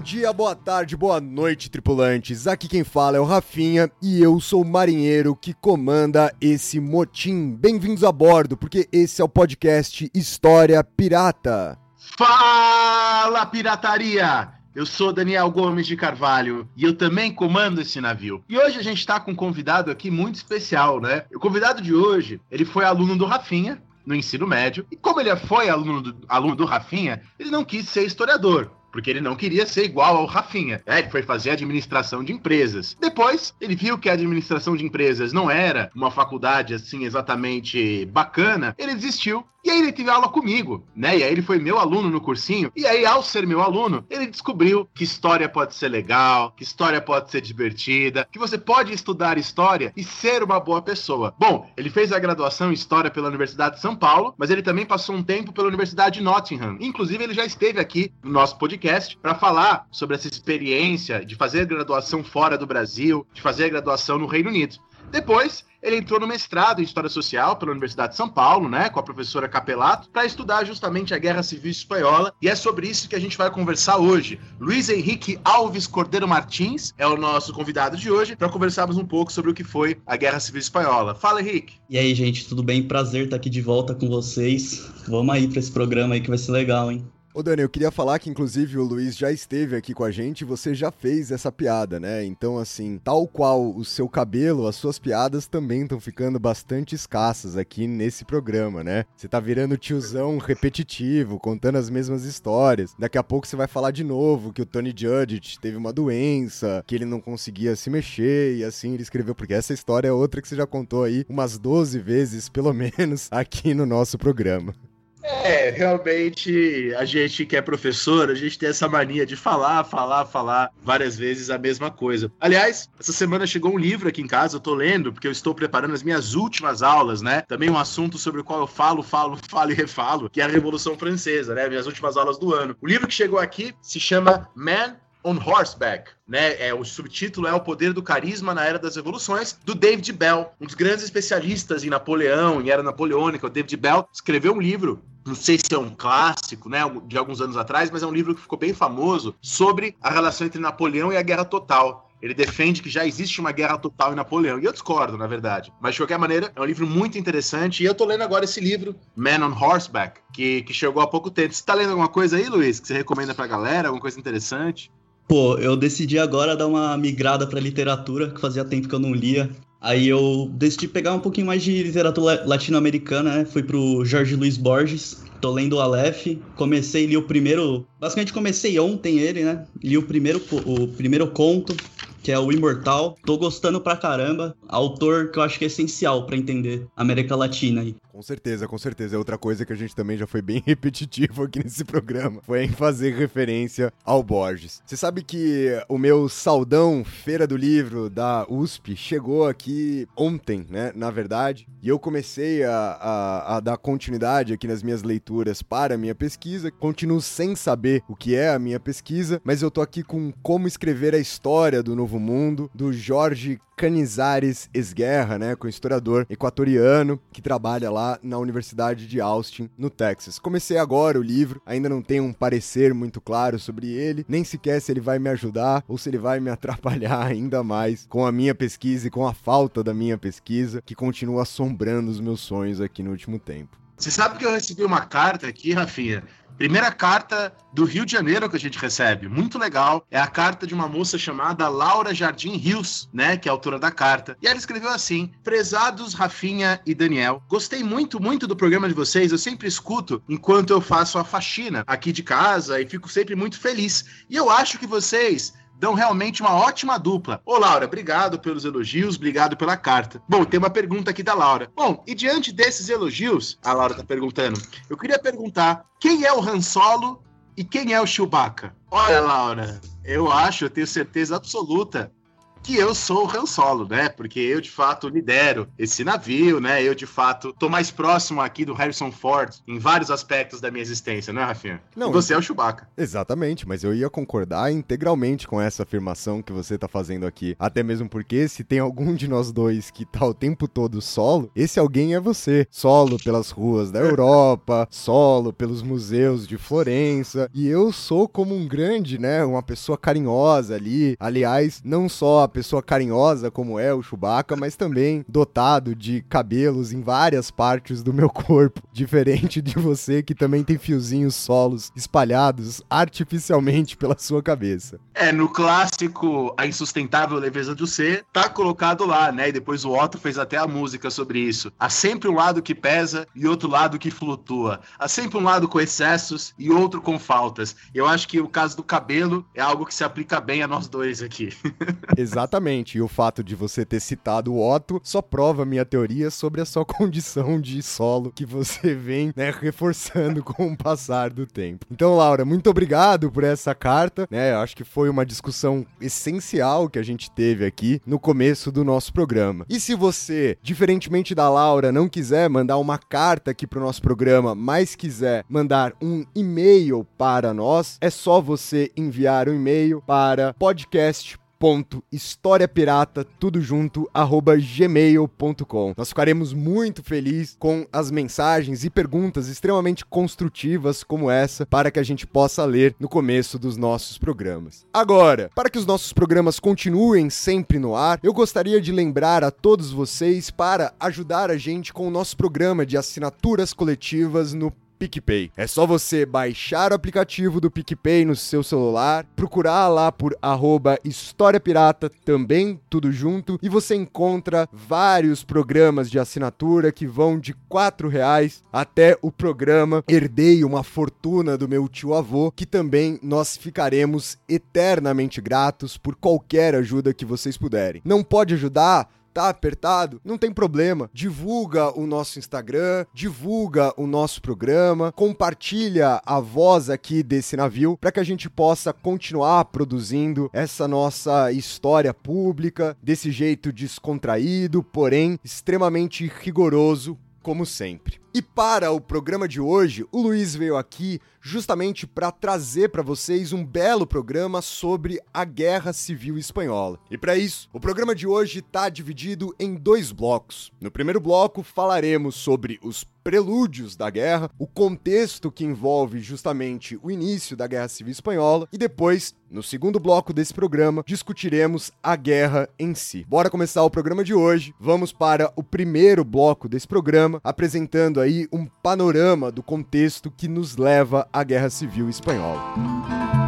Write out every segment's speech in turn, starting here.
Dia, boa tarde, boa noite, tripulantes. Aqui quem fala é o Rafinha e eu sou o marinheiro que comanda esse motim. Bem-vindos a bordo, porque esse é o podcast História Pirata. Fala, pirataria! Eu sou Daniel Gomes de Carvalho e eu também comando esse navio. E hoje a gente está com um convidado aqui muito especial, né? O convidado de hoje, ele foi aluno do Rafinha, no ensino médio, e como ele foi aluno do, aluno do Rafinha, ele não quis ser historiador porque ele não queria ser igual ao Rafinha. É, ele foi fazer administração de empresas. Depois, ele viu que a administração de empresas não era uma faculdade assim exatamente bacana, ele desistiu e aí ele teve aula comigo, né? E aí ele foi meu aluno no cursinho. E aí, ao ser meu aluno, ele descobriu que história pode ser legal, que história pode ser divertida, que você pode estudar história e ser uma boa pessoa. Bom, ele fez a graduação em História pela Universidade de São Paulo, mas ele também passou um tempo pela Universidade de Nottingham. Inclusive, ele já esteve aqui no nosso podcast para falar sobre essa experiência de fazer graduação fora do Brasil, de fazer graduação no Reino Unido. Depois, ele entrou no mestrado em História Social pela Universidade de São Paulo, né, com a professora Capelato, para estudar justamente a Guerra Civil Espanhola, e é sobre isso que a gente vai conversar hoje. Luiz Henrique Alves Cordeiro Martins é o nosso convidado de hoje, para conversarmos um pouco sobre o que foi a Guerra Civil Espanhola. Fala, Henrique. E aí, gente, tudo bem? Prazer estar aqui de volta com vocês. Vamos aí para esse programa aí que vai ser legal, hein? Ô Dani, eu queria falar que inclusive o Luiz já esteve aqui com a gente e você já fez essa piada, né? Então, assim, tal qual o seu cabelo, as suas piadas também estão ficando bastante escassas aqui nesse programa, né? Você tá virando tiozão repetitivo, contando as mesmas histórias. Daqui a pouco você vai falar de novo que o Tony Judge teve uma doença, que ele não conseguia se mexer e assim ele escreveu, porque essa história é outra que você já contou aí umas 12 vezes, pelo menos, aqui no nosso programa. É, realmente, a gente que é professor, a gente tem essa mania de falar, falar, falar várias vezes a mesma coisa. Aliás, essa semana chegou um livro aqui em casa, eu tô lendo, porque eu estou preparando as minhas últimas aulas, né? Também um assunto sobre o qual eu falo, falo, falo e refalo, que é a Revolução Francesa, né? Minhas últimas aulas do ano. O livro que chegou aqui se chama Man on Horseback, né? É, o subtítulo é O Poder do Carisma na Era das Revoluções, do David Bell, um dos grandes especialistas em Napoleão, em Era Napoleônica. O David Bell escreveu um livro não sei se é um clássico, né, de alguns anos atrás, mas é um livro que ficou bem famoso sobre a relação entre Napoleão e a Guerra Total. Ele defende que já existe uma guerra total em Napoleão. E eu discordo, na verdade. Mas, de qualquer maneira, é um livro muito interessante. E eu tô lendo agora esse livro, Man on Horseback, que, que chegou há pouco tempo. Você tá lendo alguma coisa aí, Luiz, que você recomenda pra galera? Alguma coisa interessante? Pô, eu decidi agora dar uma migrada pra literatura, que fazia tempo que eu não lia. Aí eu decidi pegar um pouquinho mais de literatura latino-americana, né? Fui pro Jorge Luiz Borges, tô lendo o Aleph, comecei li o primeiro, basicamente comecei ontem ele, né? Li o primeiro o primeiro conto, que é o Imortal. Tô gostando pra caramba. Autor que eu acho que é essencial para entender a América Latina aí. Com certeza, com certeza. É outra coisa que a gente também já foi bem repetitivo aqui nesse programa. Foi em fazer referência ao Borges. Você sabe que o meu saudão Feira do Livro da USP chegou aqui ontem, né? Na verdade. E eu comecei a, a, a dar continuidade aqui nas minhas leituras para a minha pesquisa. Continuo sem saber o que é a minha pesquisa, mas eu tô aqui com Como Escrever a História do Novo Mundo, do Jorge Canizares Esguerra, né, com historiador equatoriano que trabalha lá na Universidade de Austin, no Texas. Comecei agora o livro, ainda não tenho um parecer muito claro sobre ele, nem sequer se ele vai me ajudar ou se ele vai me atrapalhar ainda mais com a minha pesquisa e com a falta da minha pesquisa, que continua assombrando os meus sonhos aqui no último tempo. Você sabe que eu recebi uma carta aqui, Rafinha, Primeira carta do Rio de Janeiro que a gente recebe, muito legal. É a carta de uma moça chamada Laura Jardim Rios, né, que é autora da carta. E ela escreveu assim: Prezados Rafinha e Daniel, gostei muito, muito do programa de vocês. Eu sempre escuto enquanto eu faço a faxina aqui de casa e fico sempre muito feliz. E eu acho que vocês dão realmente uma ótima dupla. Ô, Laura, obrigado pelos elogios, obrigado pela carta. Bom, tem uma pergunta aqui da Laura. Bom, e diante desses elogios, a Laura tá perguntando, eu queria perguntar quem é o Han Solo e quem é o Chewbacca? Olha, Laura, eu acho, eu tenho certeza absoluta que eu sou o Han Solo, né? Porque eu de fato lidero esse navio, né? Eu de fato tô mais próximo aqui do Harrison Ford em vários aspectos da minha existência, né, Rafinha? Não, e você é o Chewbacca. Exatamente, mas eu ia concordar integralmente com essa afirmação que você tá fazendo aqui. Até mesmo porque se tem algum de nós dois que tá o tempo todo solo, esse alguém é você. Solo pelas ruas da Europa, solo pelos museus de Florença, e eu sou como um grande, né, uma pessoa carinhosa ali. Aliás, não só a pessoa carinhosa como é o Chewbacca, mas também dotado de cabelos em várias partes do meu corpo, diferente de você que também tem fiozinhos solos espalhados artificialmente pela sua cabeça. É, no clássico A Insustentável Leveza do Ser, tá colocado lá, né? E depois o Otto fez até a música sobre isso. Há sempre um lado que pesa e outro lado que flutua. Há sempre um lado com excessos e outro com faltas. Eu acho que o caso do cabelo é algo que se aplica bem a nós dois aqui. Exatamente. E o fato de você ter citado o Otto só prova minha teoria sobre a sua condição de solo que você vem, né, reforçando com o passar do tempo. Então, Laura, muito obrigado por essa carta, né? Acho que foi uma discussão essencial que a gente teve aqui no começo do nosso programa. E se você, diferentemente da Laura, não quiser mandar uma carta aqui pro nosso programa, mas quiser mandar um e-mail para nós, é só você enviar um e-mail para podcast ponto tudo junto arroba gmail.com nós ficaremos muito felizes com as mensagens e perguntas extremamente construtivas como essa para que a gente possa ler no começo dos nossos programas. Agora para que os nossos programas continuem sempre no ar eu gostaria de lembrar a todos vocês para ajudar a gente com o nosso programa de assinaturas coletivas no PicPay. É só você baixar o aplicativo do PicPay no seu celular, procurar lá por arroba História Pirata, também tudo junto, e você encontra vários programas de assinatura que vão de R$ reais até o programa Herdei uma Fortuna do meu tio avô, que também nós ficaremos eternamente gratos por qualquer ajuda que vocês puderem. Não pode ajudar? Tá apertado, não tem problema. Divulga o nosso Instagram, divulga o nosso programa, compartilha a voz aqui desse navio para que a gente possa continuar produzindo essa nossa história pública desse jeito descontraído, porém extremamente rigoroso, como sempre. E para o programa de hoje, o Luiz veio aqui justamente para trazer para vocês um belo programa sobre a Guerra Civil Espanhola. E para isso, o programa de hoje está dividido em dois blocos. No primeiro bloco, falaremos sobre os prelúdios da guerra, o contexto que envolve justamente o início da Guerra Civil Espanhola, e depois, no segundo bloco desse programa, discutiremos a guerra em si. Bora começar o programa de hoje. Vamos para o primeiro bloco desse programa, apresentando aí um panorama do contexto que nos leva à Guerra Civil Espanhola.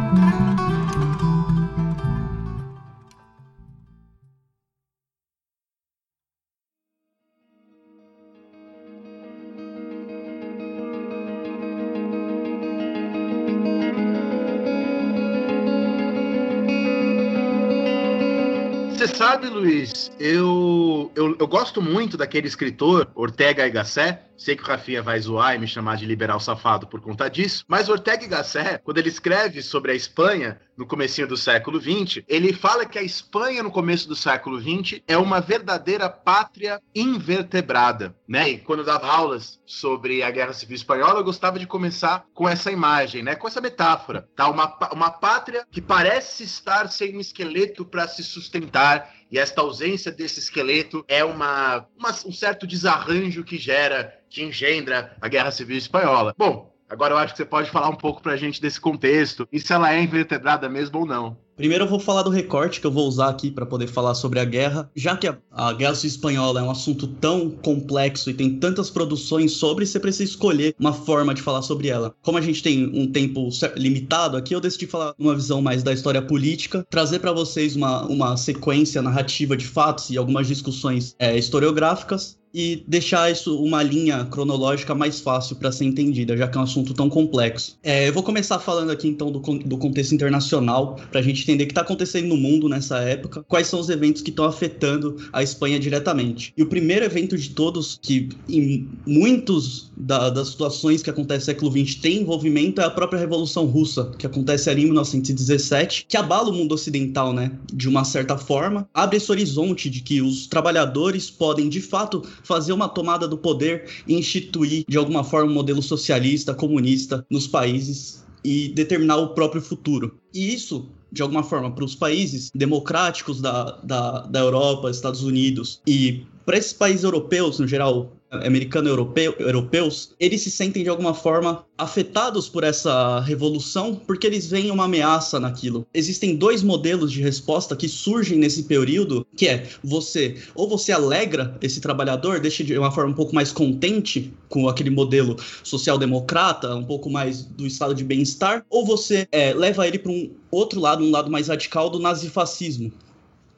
Sabe, Luiz, eu, eu, eu gosto muito daquele escritor, Ortega y Gasset. Sei que o Rafinha vai zoar e me chamar de liberal safado por conta disso, mas Ortega y Gasset, quando ele escreve sobre a Espanha no comecinho do século XX, ele fala que a Espanha no começo do século XX é uma verdadeira pátria invertebrada, né? E quando eu dava aulas sobre a Guerra Civil Espanhola, eu gostava de começar com essa imagem, né? Com essa metáfora, tá? Uma, uma pátria que parece estar sem um esqueleto para se sustentar e esta ausência desse esqueleto é uma, uma, um certo desarranjo que gera, que engendra a Guerra Civil Espanhola. Bom, agora eu acho que você pode falar um pouco pra gente desse contexto e se ela é invertebrada mesmo ou não. Primeiro eu vou falar do recorte que eu vou usar aqui para poder falar sobre a guerra, já que a, a Guerra Espanhola é um assunto tão complexo e tem tantas produções sobre, você precisa escolher uma forma de falar sobre ela. Como a gente tem um tempo limitado aqui, eu decidi falar uma visão mais da história política, trazer para vocês uma, uma sequência narrativa de fatos e algumas discussões é, historiográficas e deixar isso uma linha cronológica mais fácil para ser entendida, já que é um assunto tão complexo. É, eu vou começar falando aqui então do, do contexto internacional, para a gente entender o que está acontecendo no mundo nessa época, quais são os eventos que estão afetando a Espanha diretamente. E o primeiro evento de todos, que em muitos da, das situações que acontecem no século XX tem envolvimento, é a própria Revolução Russa, que acontece ali em 1917, que abala o mundo ocidental, né? De uma certa forma, abre esse horizonte de que os trabalhadores podem, de fato, fazer uma tomada do poder e instituir, de alguma forma, um modelo socialista, comunista nos países e determinar o próprio futuro. E isso, de alguma forma, para os países democráticos da, da, da Europa, Estados Unidos e para esses países europeus, no geral, americano europeu, europeus, eles se sentem de alguma forma afetados por essa revolução porque eles veem uma ameaça naquilo. Existem dois modelos de resposta que surgem nesse período, que é você ou você alegra esse trabalhador, deixa de uma forma um pouco mais contente com aquele modelo social-democrata, um pouco mais do estado de bem-estar, ou você é, leva ele para um outro lado, um lado mais radical do nazifascismo,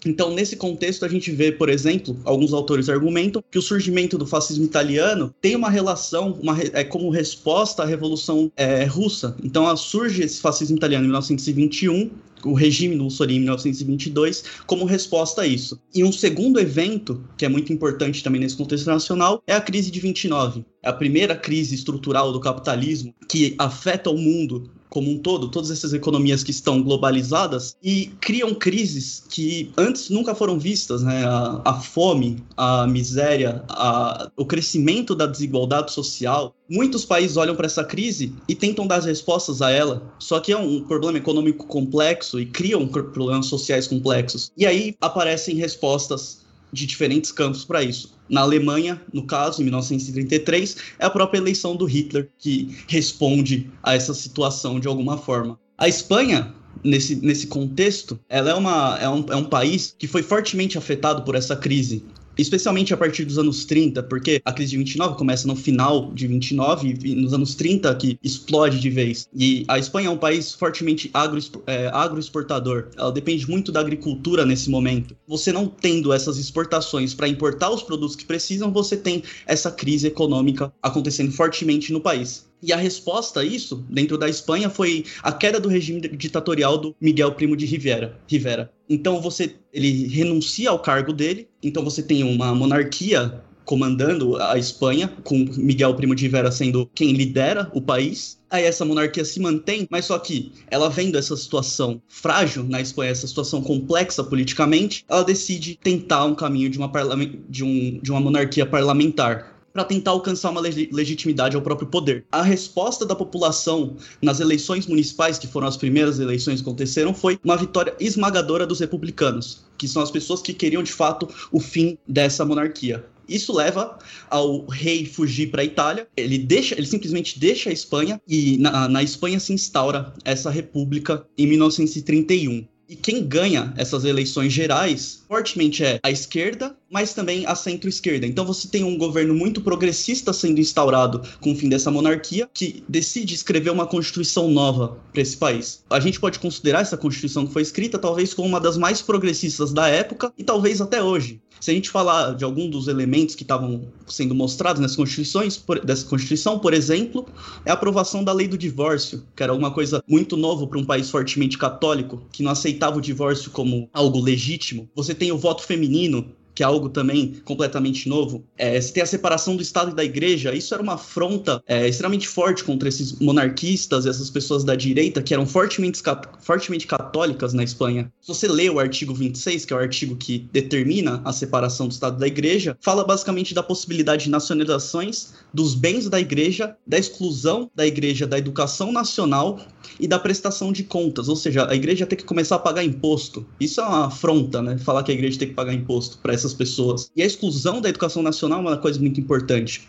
então, nesse contexto, a gente vê, por exemplo, alguns autores argumentam que o surgimento do fascismo italiano tem uma relação, uma, é como resposta à Revolução é, Russa. Então, surge esse fascismo italiano em 1921, o regime Mussolini em 1922, como resposta a isso. E um segundo evento, que é muito importante também nesse contexto nacional, é a crise de 29. A primeira crise estrutural do capitalismo que afeta o mundo como um todo, todas essas economias que estão globalizadas e criam crises que antes nunca foram vistas, né? A, a fome, a miséria, a, o crescimento da desigualdade social. Muitos países olham para essa crise e tentam dar respostas a ela, só que é um problema econômico complexo e criam problemas sociais complexos. E aí aparecem respostas de diferentes campos para isso. Na Alemanha, no caso, em 1933, é a própria eleição do Hitler que responde a essa situação de alguma forma. A Espanha, nesse, nesse contexto, ela é, uma, é, um, é um país que foi fortemente afetado por essa crise especialmente a partir dos anos 30, porque a crise de 29 começa no final de 29 e nos anos 30 que explode de vez. E a Espanha é um país fortemente agro, é, agroexportador. Ela depende muito da agricultura nesse momento. Você não tendo essas exportações para importar os produtos que precisam, você tem essa crise econômica acontecendo fortemente no país. E a resposta a isso, dentro da Espanha, foi a queda do regime ditatorial do Miguel Primo de Rivera. Rivera. Então você, ele renuncia ao cargo dele. Então você tem uma monarquia comandando a Espanha, com Miguel Primo de Rivera sendo quem lidera o país. Aí essa monarquia se mantém, mas só que ela vendo essa situação frágil na Espanha, essa situação complexa politicamente, ela decide tentar um caminho de uma, de um, de uma monarquia parlamentar para tentar alcançar uma leg legitimidade ao próprio poder. A resposta da população nas eleições municipais, que foram as primeiras eleições que aconteceram, foi uma vitória esmagadora dos republicanos, que são as pessoas que queriam de fato o fim dessa monarquia. Isso leva ao rei fugir para a Itália. Ele deixa, ele simplesmente deixa a Espanha e na, na Espanha se instaura essa república em 1931. E quem ganha essas eleições gerais fortemente é a esquerda, mas também a centro-esquerda. Então você tem um governo muito progressista sendo instaurado com o fim dessa monarquia, que decide escrever uma constituição nova para esse país. A gente pode considerar essa constituição que foi escrita talvez como uma das mais progressistas da época e talvez até hoje. Se a gente falar de algum dos elementos que estavam sendo mostrados nessas constituições, por, dessa constituição, por exemplo, é a aprovação da lei do divórcio, que era uma coisa muito novo para um país fortemente católico, que não aceitava o divórcio como algo legítimo. Você tem o voto feminino, que é algo também completamente novo. É, você tem a separação do Estado e da Igreja, isso era uma afronta é, extremamente forte contra esses monarquistas, essas pessoas da direita que eram fortemente, fortemente católicas na Espanha. Se você lê o artigo 26, que é o artigo que determina a separação do Estado da Igreja, fala basicamente da possibilidade de nacionalizações dos bens da Igreja, da exclusão da Igreja da educação nacional e da prestação de contas, ou seja, a Igreja tem que começar a pagar imposto. Isso é uma afronta, né? Falar que a Igreja tem que pagar imposto para essa essas pessoas. E a exclusão da educação nacional é uma coisa muito importante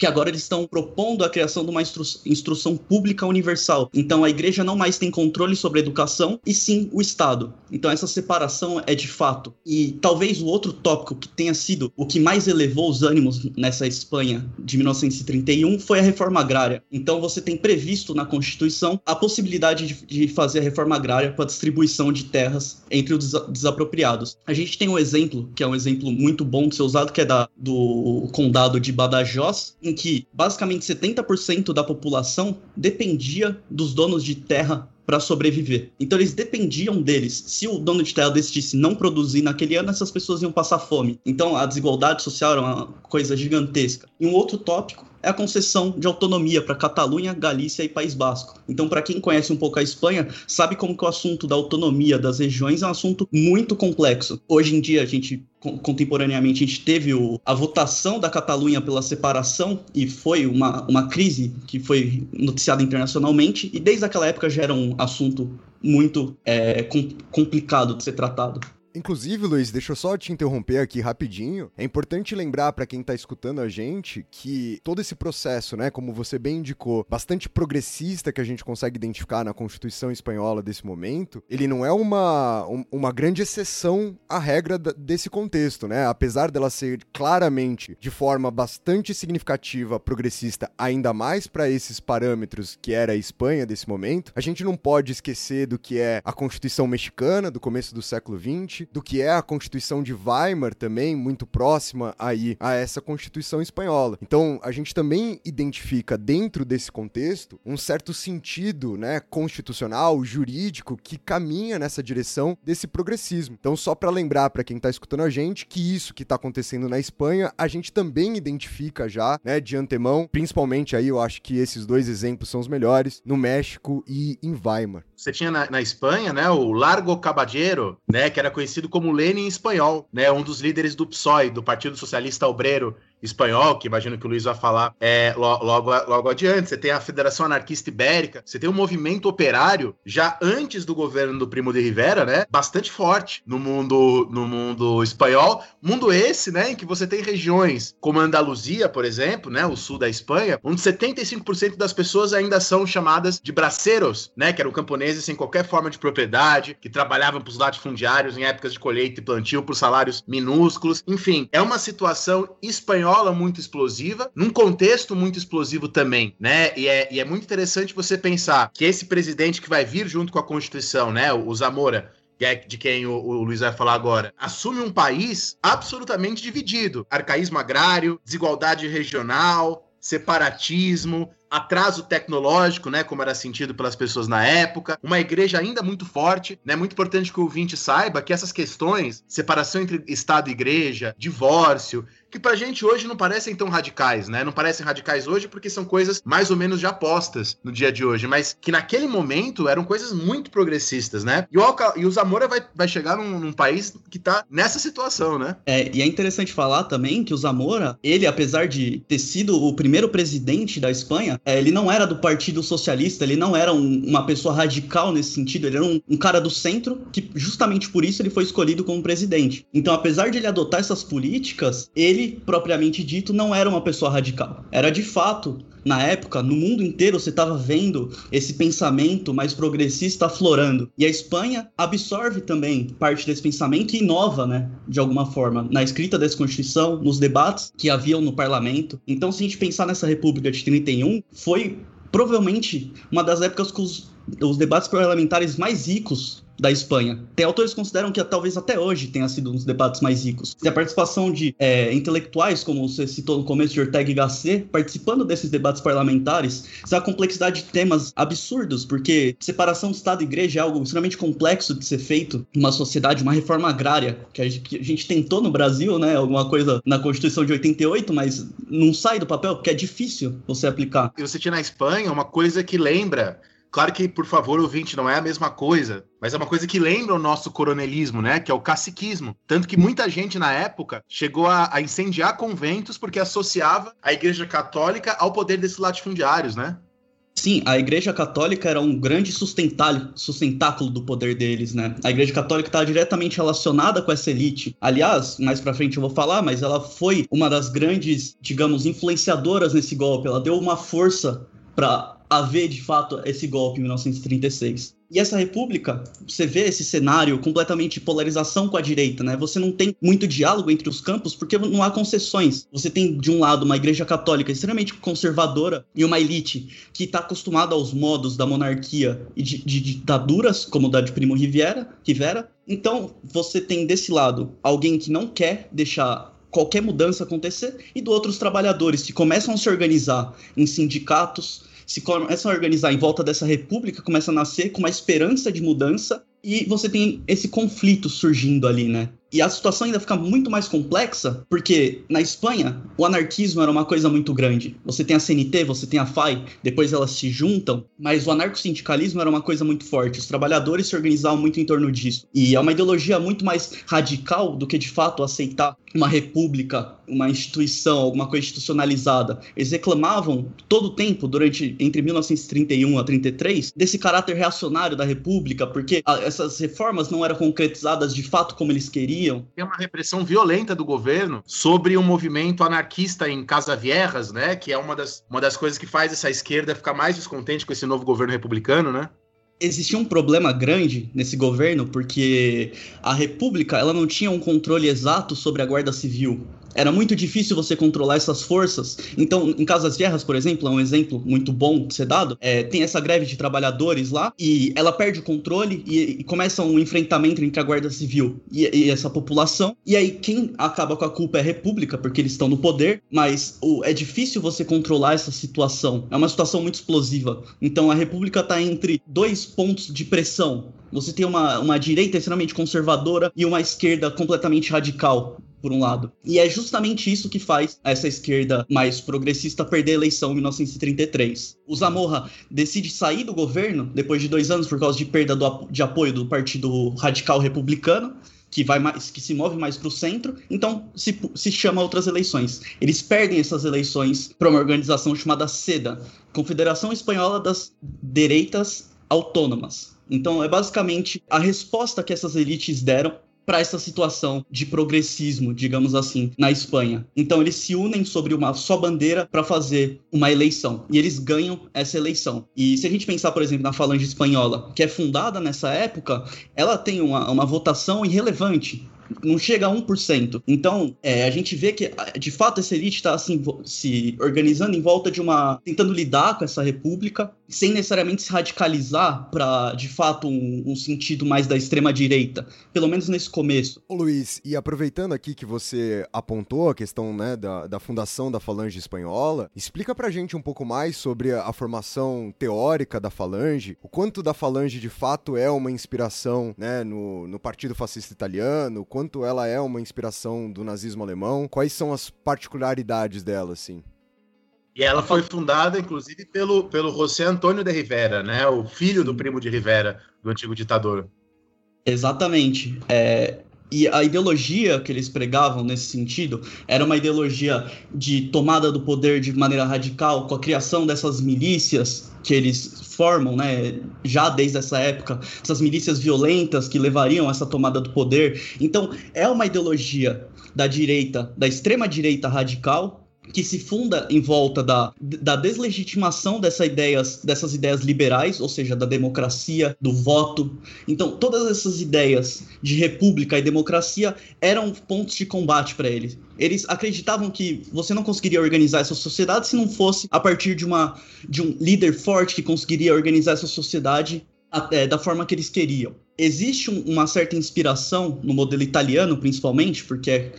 que agora eles estão propondo a criação de uma instru instrução pública universal. Então a igreja não mais tem controle sobre a educação, e sim o Estado. Então essa separação é de fato. E talvez o outro tópico que tenha sido o que mais elevou os ânimos nessa Espanha de 1931 foi a reforma agrária. Então você tem previsto na Constituição a possibilidade de, de fazer a reforma agrária para a distribuição de terras entre os desapropriados. A gente tem um exemplo, que é um exemplo muito bom de ser usado, que é da, do condado de Badajoz, em que basicamente 70% da população dependia dos donos de terra para sobreviver. Então eles dependiam deles. Se o dono de terra decidisse não produzir naquele ano, essas pessoas iam passar fome. Então a desigualdade social era uma coisa gigantesca. E um outro tópico é a concessão de autonomia para Catalunha, Galícia e País Basco. Então, para quem conhece um pouco a Espanha, sabe como que o assunto da autonomia das regiões é um assunto muito complexo. Hoje em dia, a gente contemporaneamente a gente teve o, a votação da Catalunha pela separação e foi uma, uma crise que foi noticiada internacionalmente e desde aquela época já era um assunto muito é, com, complicado de ser tratado. Inclusive, Luiz, deixa eu só te interromper aqui rapidinho. É importante lembrar para quem tá escutando a gente que todo esse processo, né, como você bem indicou, bastante progressista que a gente consegue identificar na Constituição espanhola desse momento, ele não é uma, uma grande exceção à regra desse contexto, né? Apesar dela ser claramente de forma bastante significativa progressista, ainda mais para esses parâmetros que era a Espanha desse momento, a gente não pode esquecer do que é a Constituição mexicana do começo do século XX do que é a Constituição de Weimar também, muito próxima aí a essa Constituição espanhola. Então, a gente também identifica dentro desse contexto um certo sentido, né, constitucional, jurídico que caminha nessa direção desse progressismo. Então, só para lembrar para quem está escutando a gente que isso que está acontecendo na Espanha, a gente também identifica já, né, de antemão, principalmente aí eu acho que esses dois exemplos são os melhores, no México e em Weimar. Você tinha na, na Espanha, né, o Largo Caballero, né, que era conhecido conhecido como Lenin espanhol, né? Um dos líderes do PSOE, do Partido Socialista Obreiro espanhol, que imagino que o Luiz vai falar é, logo, logo adiante. Você tem a Federação Anarquista Ibérica, você tem um movimento operário já antes do governo do Primo de Rivera, né? Bastante forte no mundo, no mundo espanhol. Mundo esse, né? Em que você tem regiões como Andaluzia, por exemplo, né? O sul da Espanha, onde 75% das pessoas ainda são chamadas de braceiros, né? Que eram camponeses sem qualquer forma de propriedade, que trabalhavam para os latifundiários em épocas de colheita e plantio por salários minúsculos. Enfim, é uma situação espanhola espanhola muito explosiva, num contexto muito explosivo também, né? E é, e é muito interessante você pensar que esse presidente que vai vir junto com a Constituição, né? O Zamora, é de quem o, o, Luiz vai falar agora, assume um país absolutamente dividido. Arcaísmo agrário, desigualdade regional, separatismo, atraso tecnológico, né, como era sentido pelas pessoas na época, uma igreja ainda muito forte, né, muito importante que o ouvinte saiba que essas questões, separação entre Estado e igreja, divórcio, que pra gente hoje não parecem tão radicais, né? Não parecem radicais hoje porque são coisas mais ou menos já postas no dia de hoje, mas que naquele momento eram coisas muito progressistas, né? E o, Alca... e o Zamora vai, vai chegar num, num, país que tá nessa situação, né? É, e é interessante falar também que o Zamora, ele, apesar de ter sido o primeiro presidente da Espanha, é, ele não era do Partido Socialista, ele não era um, uma pessoa radical nesse sentido, ele era um, um cara do centro, que justamente por isso ele foi escolhido como presidente. Então, apesar de ele adotar essas políticas, ele ele, propriamente dito, não era uma pessoa radical. Era de fato, na época, no mundo inteiro, você estava vendo esse pensamento mais progressista aflorando. E a Espanha absorve também parte desse pensamento e inova, né, de alguma forma, na escrita dessa Constituição, nos debates que haviam no parlamento. Então, se a gente pensar nessa República de 31, foi provavelmente uma das épocas com os, os debates parlamentares mais ricos da Espanha. Tem autores que consideram que talvez até hoje tenha sido um dos debates mais ricos. E a participação de é, intelectuais, como você citou no começo, de Ortega y Gasset, participando desses debates parlamentares, isso é a complexidade de temas absurdos, porque separação do Estado e Igreja é algo extremamente complexo de ser feito numa sociedade, uma reforma agrária, que a gente, que a gente tentou no Brasil, né, alguma coisa na Constituição de 88, mas não sai do papel, porque é difícil você aplicar. E você tinha na Espanha uma coisa que lembra Claro que, por favor, ouvinte, não é a mesma coisa, mas é uma coisa que lembra o nosso coronelismo, né? Que é o caciquismo. Tanto que muita gente na época chegou a, a incendiar conventos porque associava a Igreja Católica ao poder desses latifundiários, né? Sim, a Igreja Católica era um grande sustentáculo do poder deles, né? A Igreja Católica está diretamente relacionada com essa elite. Aliás, mais para frente eu vou falar, mas ela foi uma das grandes, digamos, influenciadoras nesse golpe. Ela deu uma força para haver de fato esse golpe em 1936. E essa república, você vê esse cenário completamente de polarização com a direita, né? Você não tem muito diálogo entre os campos porque não há concessões. Você tem, de um lado, uma igreja católica extremamente conservadora e uma elite que está acostumada aos modos da monarquia e de, de, ditaduras, como da de Primo Rivera, Rivera. Então, você tem desse lado alguém que não quer deixar qualquer mudança acontecer, e do outro, os trabalhadores que começam a se organizar em sindicatos, se começam a organizar em volta dessa república, começa a nascer com uma esperança de mudança e você tem esse conflito surgindo ali, né? E a situação ainda fica muito mais complexa, porque na Espanha o anarquismo era uma coisa muito grande. Você tem a CNT, você tem a FAI, depois elas se juntam, mas o anarcossindicalismo era uma coisa muito forte. Os trabalhadores se organizavam muito em torno disso. E é uma ideologia muito mais radical do que de fato aceitar uma república, uma instituição, alguma coisa institucionalizada. Eles reclamavam todo o tempo, durante entre 1931 a 33, desse caráter reacionário da república, porque essas reformas não eram concretizadas de fato como eles queriam. Tem uma repressão violenta do governo sobre um movimento anarquista em Casa Viejas, né? Que é uma das, uma das coisas que faz essa esquerda ficar mais descontente com esse novo governo republicano, né? existia um problema grande nesse governo porque a República ela não tinha um controle exato sobre a Guarda Civil era muito difícil você controlar essas forças. Então, em Casas Guerras, por exemplo, é um exemplo muito bom de ser dado. É, tem essa greve de trabalhadores lá e ela perde o controle e, e começa um enfrentamento entre a Guarda Civil e, e, essa população. E aí, quem acaba com a culpa é a República, porque eles estão no poder, mas o, é difícil você controlar essa situação. É uma situação muito explosiva. Então, a República está entre dois pontos de pressão. Você tem uma, uma direita extremamente conservadora e uma esquerda completamente radical por um lado. E é justamente isso que faz essa esquerda mais progressista perder a eleição em 1933. O Zamorra decide sair do governo depois de dois anos por causa de perda do, de apoio do Partido Radical Republicano que vai mais, que se move mais para o centro, então se, se chama outras eleições. Eles perdem essas eleições para uma organização chamada SEDA, Confederação Espanhola das Direitas Autônomas. Então é basicamente a resposta que essas elites deram para essa situação de progressismo, digamos assim, na Espanha. Então eles se unem sobre uma só bandeira para fazer uma eleição e eles ganham essa eleição. E se a gente pensar, por exemplo, na Falange Espanhola, que é fundada nessa época, ela tem uma, uma votação irrelevante não chega a 1%. Então, é, a gente vê que, de fato, essa elite está assim, se organizando em volta de uma. tentando lidar com essa república, sem necessariamente se radicalizar para, de fato, um, um, sentido mais da extrema-direita. Pelo menos nesse começo. Ô Luiz, e aproveitando aqui que você apontou a questão né, da, da fundação da Falange Espanhola, explica pra gente um pouco mais sobre a, a formação teórica da Falange, o quanto da Falange de fato é uma inspiração né, no, no Partido Fascista Italiano, quanto ela é uma inspiração do nazismo alemão? Quais são as particularidades dela, assim? E ela foi fundada, inclusive, pelo, pelo José Antônio de Rivera, né? O filho do primo de Rivera, do antigo ditador. Exatamente. É, e a ideologia que eles pregavam nesse sentido era uma ideologia de tomada do poder de maneira radical, com a criação dessas milícias que eles formam, né, já desde essa época, essas milícias violentas que levariam a essa tomada do poder. Então, é uma ideologia da direita, da extrema direita radical, que se funda em volta da, da deslegitimação dessa ideias, dessas ideias liberais, ou seja, da democracia, do voto. Então, todas essas ideias de república e democracia eram pontos de combate para eles. Eles acreditavam que você não conseguiria organizar essa sociedade se não fosse a partir de, uma, de um líder forte que conseguiria organizar essa sociedade até, da forma que eles queriam. Existe um, uma certa inspiração no modelo italiano, principalmente, porque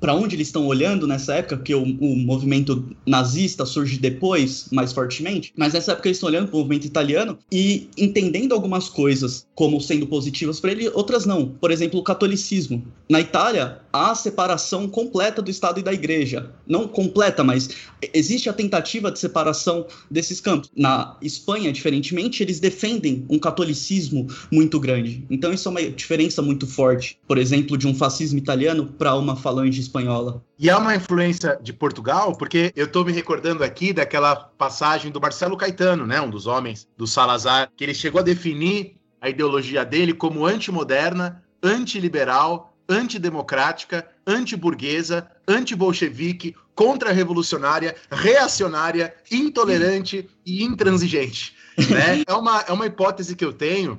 para onde eles estão olhando nessa época, porque o, o, movimento nazista surge depois, mais fortemente, mas nessa época eles estão olhando para o movimento italiano e entendendo algumas coisas como sendo positivas para ele, outras não. Por exemplo, o catolicismo. Na Itália, há a separação completa do Estado e da Igreja. Não completa, mas existe a tentativa de separação desses campos. Na Espanha, diferentemente, eles defendem um catolicismo muito grande. Então, isso é uma diferença muito forte, por exemplo, de um fascismo italiano para uma falange espanhola. E há uma influência de Portugal, porque eu estou me recordando aqui daquela passagem do Marcelo Caetano, né, um dos homens do Salazar, que ele chegou a definir a ideologia dele como antimoderna, antiliberal, antidemocrática, antiburguesa, antibolchevique, contra-revolucionária, reacionária, intolerante e intransigente. Né? É, uma, é uma hipótese que eu tenho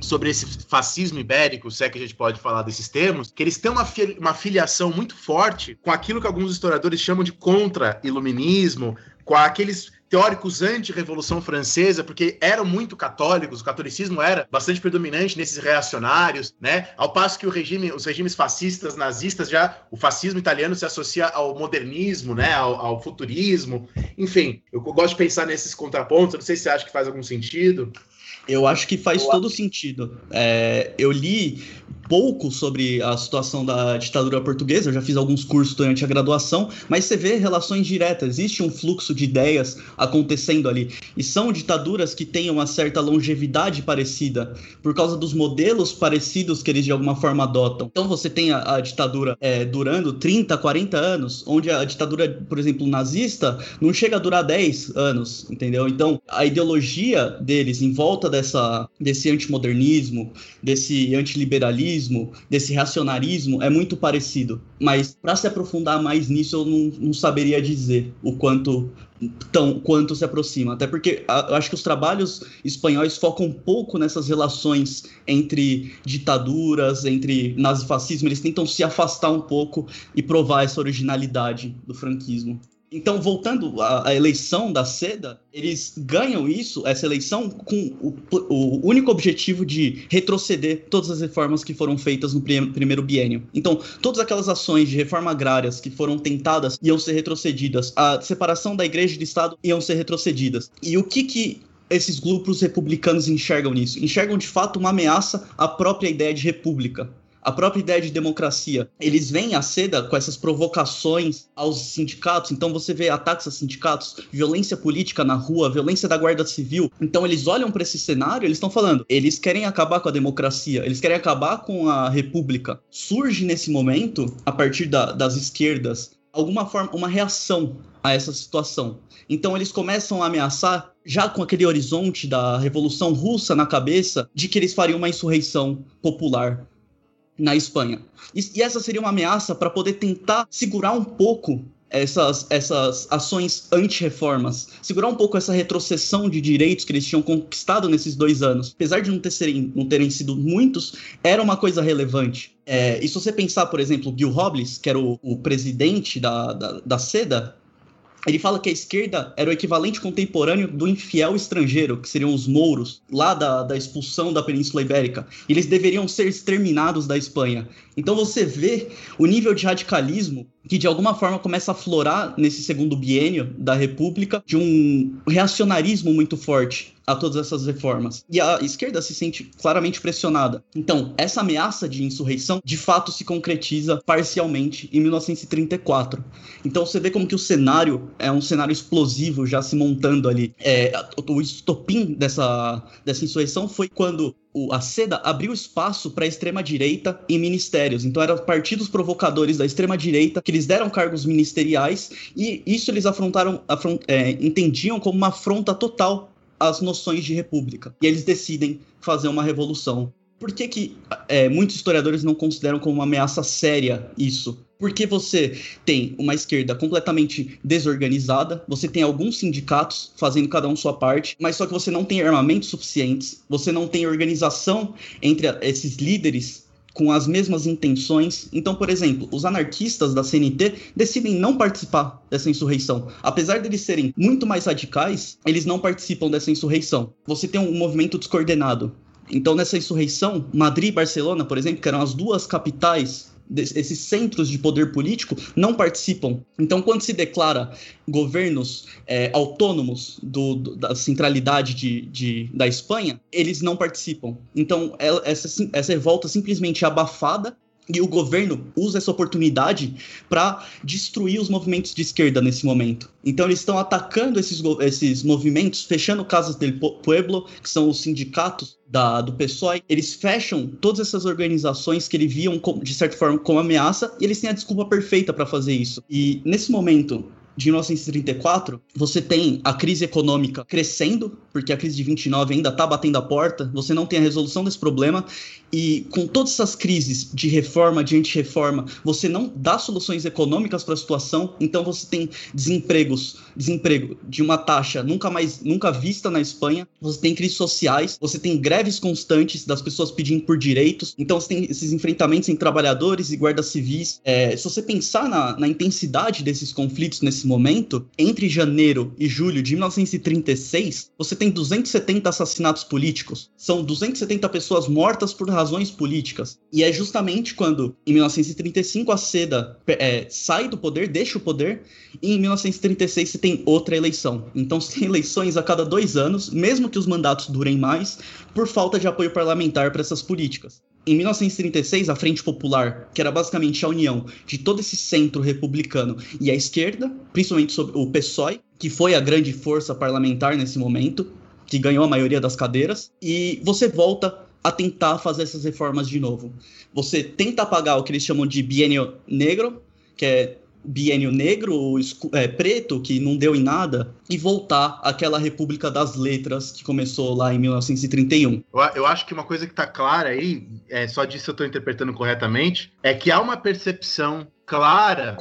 sobre esse fascismo ibérico, se é que a gente pode falar desses termos, que eles têm uma, uma filiação muito forte com aquilo que alguns historiadores chamam de contra-iluminismo, com aqueles teóricos anti-revolução francesa, porque eram muito católicos, o catolicismo era bastante predominante nesses reacionários, né? Ao passo que o regime, os regimes fascistas, nazistas, já o fascismo italiano se associa ao modernismo, né? Ao, ao futurismo, enfim. Eu gosto de pensar nesses contrapontos. Não sei se você acha que faz algum sentido. Eu acho que faz todo sentido. É, eu li pouco sobre a situação da ditadura portuguesa, eu já fiz alguns cursos durante a graduação, mas você vê relações diretas, existe um fluxo de ideias acontecendo ali. E são ditaduras que têm uma certa longevidade parecida, por causa dos modelos parecidos que eles de alguma forma adotam. Então você tem a, a ditadura é, durando 30, 40 anos, onde a ditadura, por exemplo, nazista, não chega a durar 10 anos, entendeu? Então a ideologia deles em volta dessa, desse antimodernismo, desse antiliberalismo, desse racionarismo é muito parecido. Mas para se aprofundar mais nisso, eu não, não saberia dizer o quanto tão quanto se aproxima. Até porque eu acho que os trabalhos espanhóis focam um pouco nessas relações entre ditaduras, entre nazifascismo. Eles tentam se afastar um pouco e provar essa originalidade do franquismo. Então, voltando à, à, eleição da Seda, eles ganham isso, essa eleição, com o, o, único objetivo de retroceder todas as reformas que foram feitas no prim, primeiro biênio. Então, todas aquelas ações de reforma agrárias que foram tentadas iam ser retrocedidas, a separação da igreja e do Estado iam ser retrocedidas. E o que que esses grupos republicanos enxergam nisso? Enxergam de fato uma ameaça à própria ideia de república a própria ideia de democracia. Eles vêm à seda com essas provocações aos sindicatos, então você vê ataques a sindicatos, violência política na rua, violência da Guarda Civil. Então eles olham para esse cenário, eles estão falando, eles querem acabar com a democracia, eles querem acabar com a república. Surge nesse momento, a partir da, das esquerdas, alguma forma, uma reação a essa situação. Então eles começam a ameaçar, já com aquele horizonte da Revolução Russa na cabeça, de que eles fariam uma insurreição popular na Espanha. E, e essa seria uma ameaça para poder tentar segurar um pouco essas, essas ações anti-reformas, segurar um pouco essa retrocessão de direitos que eles tinham conquistado nesses dois anos. Apesar de não, ter serem, não terem sido muitos, era uma coisa relevante. É, e se você pensar, por exemplo, Bill Robles, que era o, o presidente da, da, da SEDA, ele fala que a esquerda era o equivalente contemporâneo do infiel estrangeiro, que seriam os mouros, lá da, da expulsão da Península Ibérica. Eles deveriam ser exterminados da Espanha. Então você vê o nível de radicalismo que de alguma forma começa a florar nesse segundo biênio da República de um reacionarismo muito forte a todas essas reformas. E a esquerda se sente claramente pressionada. Então, essa ameaça de insurreição de fato se concretiza parcialmente em 1934. Então você vê como que o cenário é um cenário explosivo já se montando ali. É, o estopim dessa, dessa insurreição foi quando a SEDA abriu espaço para a extrema-direita em ministérios. Então, eram partidos provocadores da extrema-direita que eles deram cargos ministeriais e isso eles afrontaram, afront, é, entendiam como uma afronta total às noções de república. E eles decidem fazer uma revolução. Por que, que é, muitos historiadores não consideram como uma ameaça séria isso? Porque você tem uma esquerda completamente desorganizada, você tem alguns sindicatos fazendo cada um sua parte, mas só que você não tem armamentos suficientes, você não tem organização entre esses líderes com as mesmas intenções. Então, por exemplo, os anarquistas da CNT decidem não participar dessa insurreição. Apesar de eles serem muito mais radicais, eles não participam dessa insurreição. Você tem um movimento descoordenado. Então, nessa insurreição, Madrid e Barcelona, por exemplo, que eram as duas capitais esses centros de poder político não participam. Então, quando se declara governos é, autônomos do, do, da centralidade de, de, da Espanha, eles não participam. Então, ela, essa, essa revolta simplesmente é abafada e o governo usa essa oportunidade para destruir os movimentos de esquerda nesse momento. Então eles estão atacando esses, esses movimentos, fechando casas del pueblo, que são os sindicatos da, do PSOE. Eles fecham todas essas organizações que eles viam de certa forma como ameaça e eles têm a desculpa perfeita para fazer isso. E nesse momento de 1934, você tem a crise econômica crescendo, porque a crise de 29 ainda está batendo a porta, você não tem a resolução desse problema, e com todas essas crises de reforma, de anti-reforma, você não dá soluções econômicas para a situação, então você tem desempregos, desemprego de uma taxa nunca mais nunca vista na Espanha, você tem crises sociais, você tem greves constantes das pessoas pedindo por direitos, então você tem esses enfrentamentos entre trabalhadores e guardas civis. É, se você pensar na, na intensidade desses conflitos nesse momento, entre janeiro e julho de 1936, você tem 270 assassinatos políticos. São 270 pessoas mortas por razões políticas. E é justamente quando, em 1935, a Seda é, sai do poder, deixa o poder, e em 1936 se tem outra eleição. Então se tem eleições a cada dois anos, mesmo que os mandatos durem mais, por falta de apoio parlamentar para essas políticas. Em 1936, a Frente Popular, que era basicamente a união de todo esse centro republicano e a esquerda, principalmente sobre o PSOE, que foi a grande força parlamentar nesse momento, que ganhou a maioria das cadeiras, e você volta a tentar fazer essas reformas de novo. Você tenta apagar o que eles chamam de bienio negro, que é biênio negro, é, preto, que não deu em nada, e voltar àquela República das Letras que começou lá em 1931. Eu, eu acho que uma coisa que está clara aí, é, só disso eu estou interpretando corretamente, é que há uma percepção clara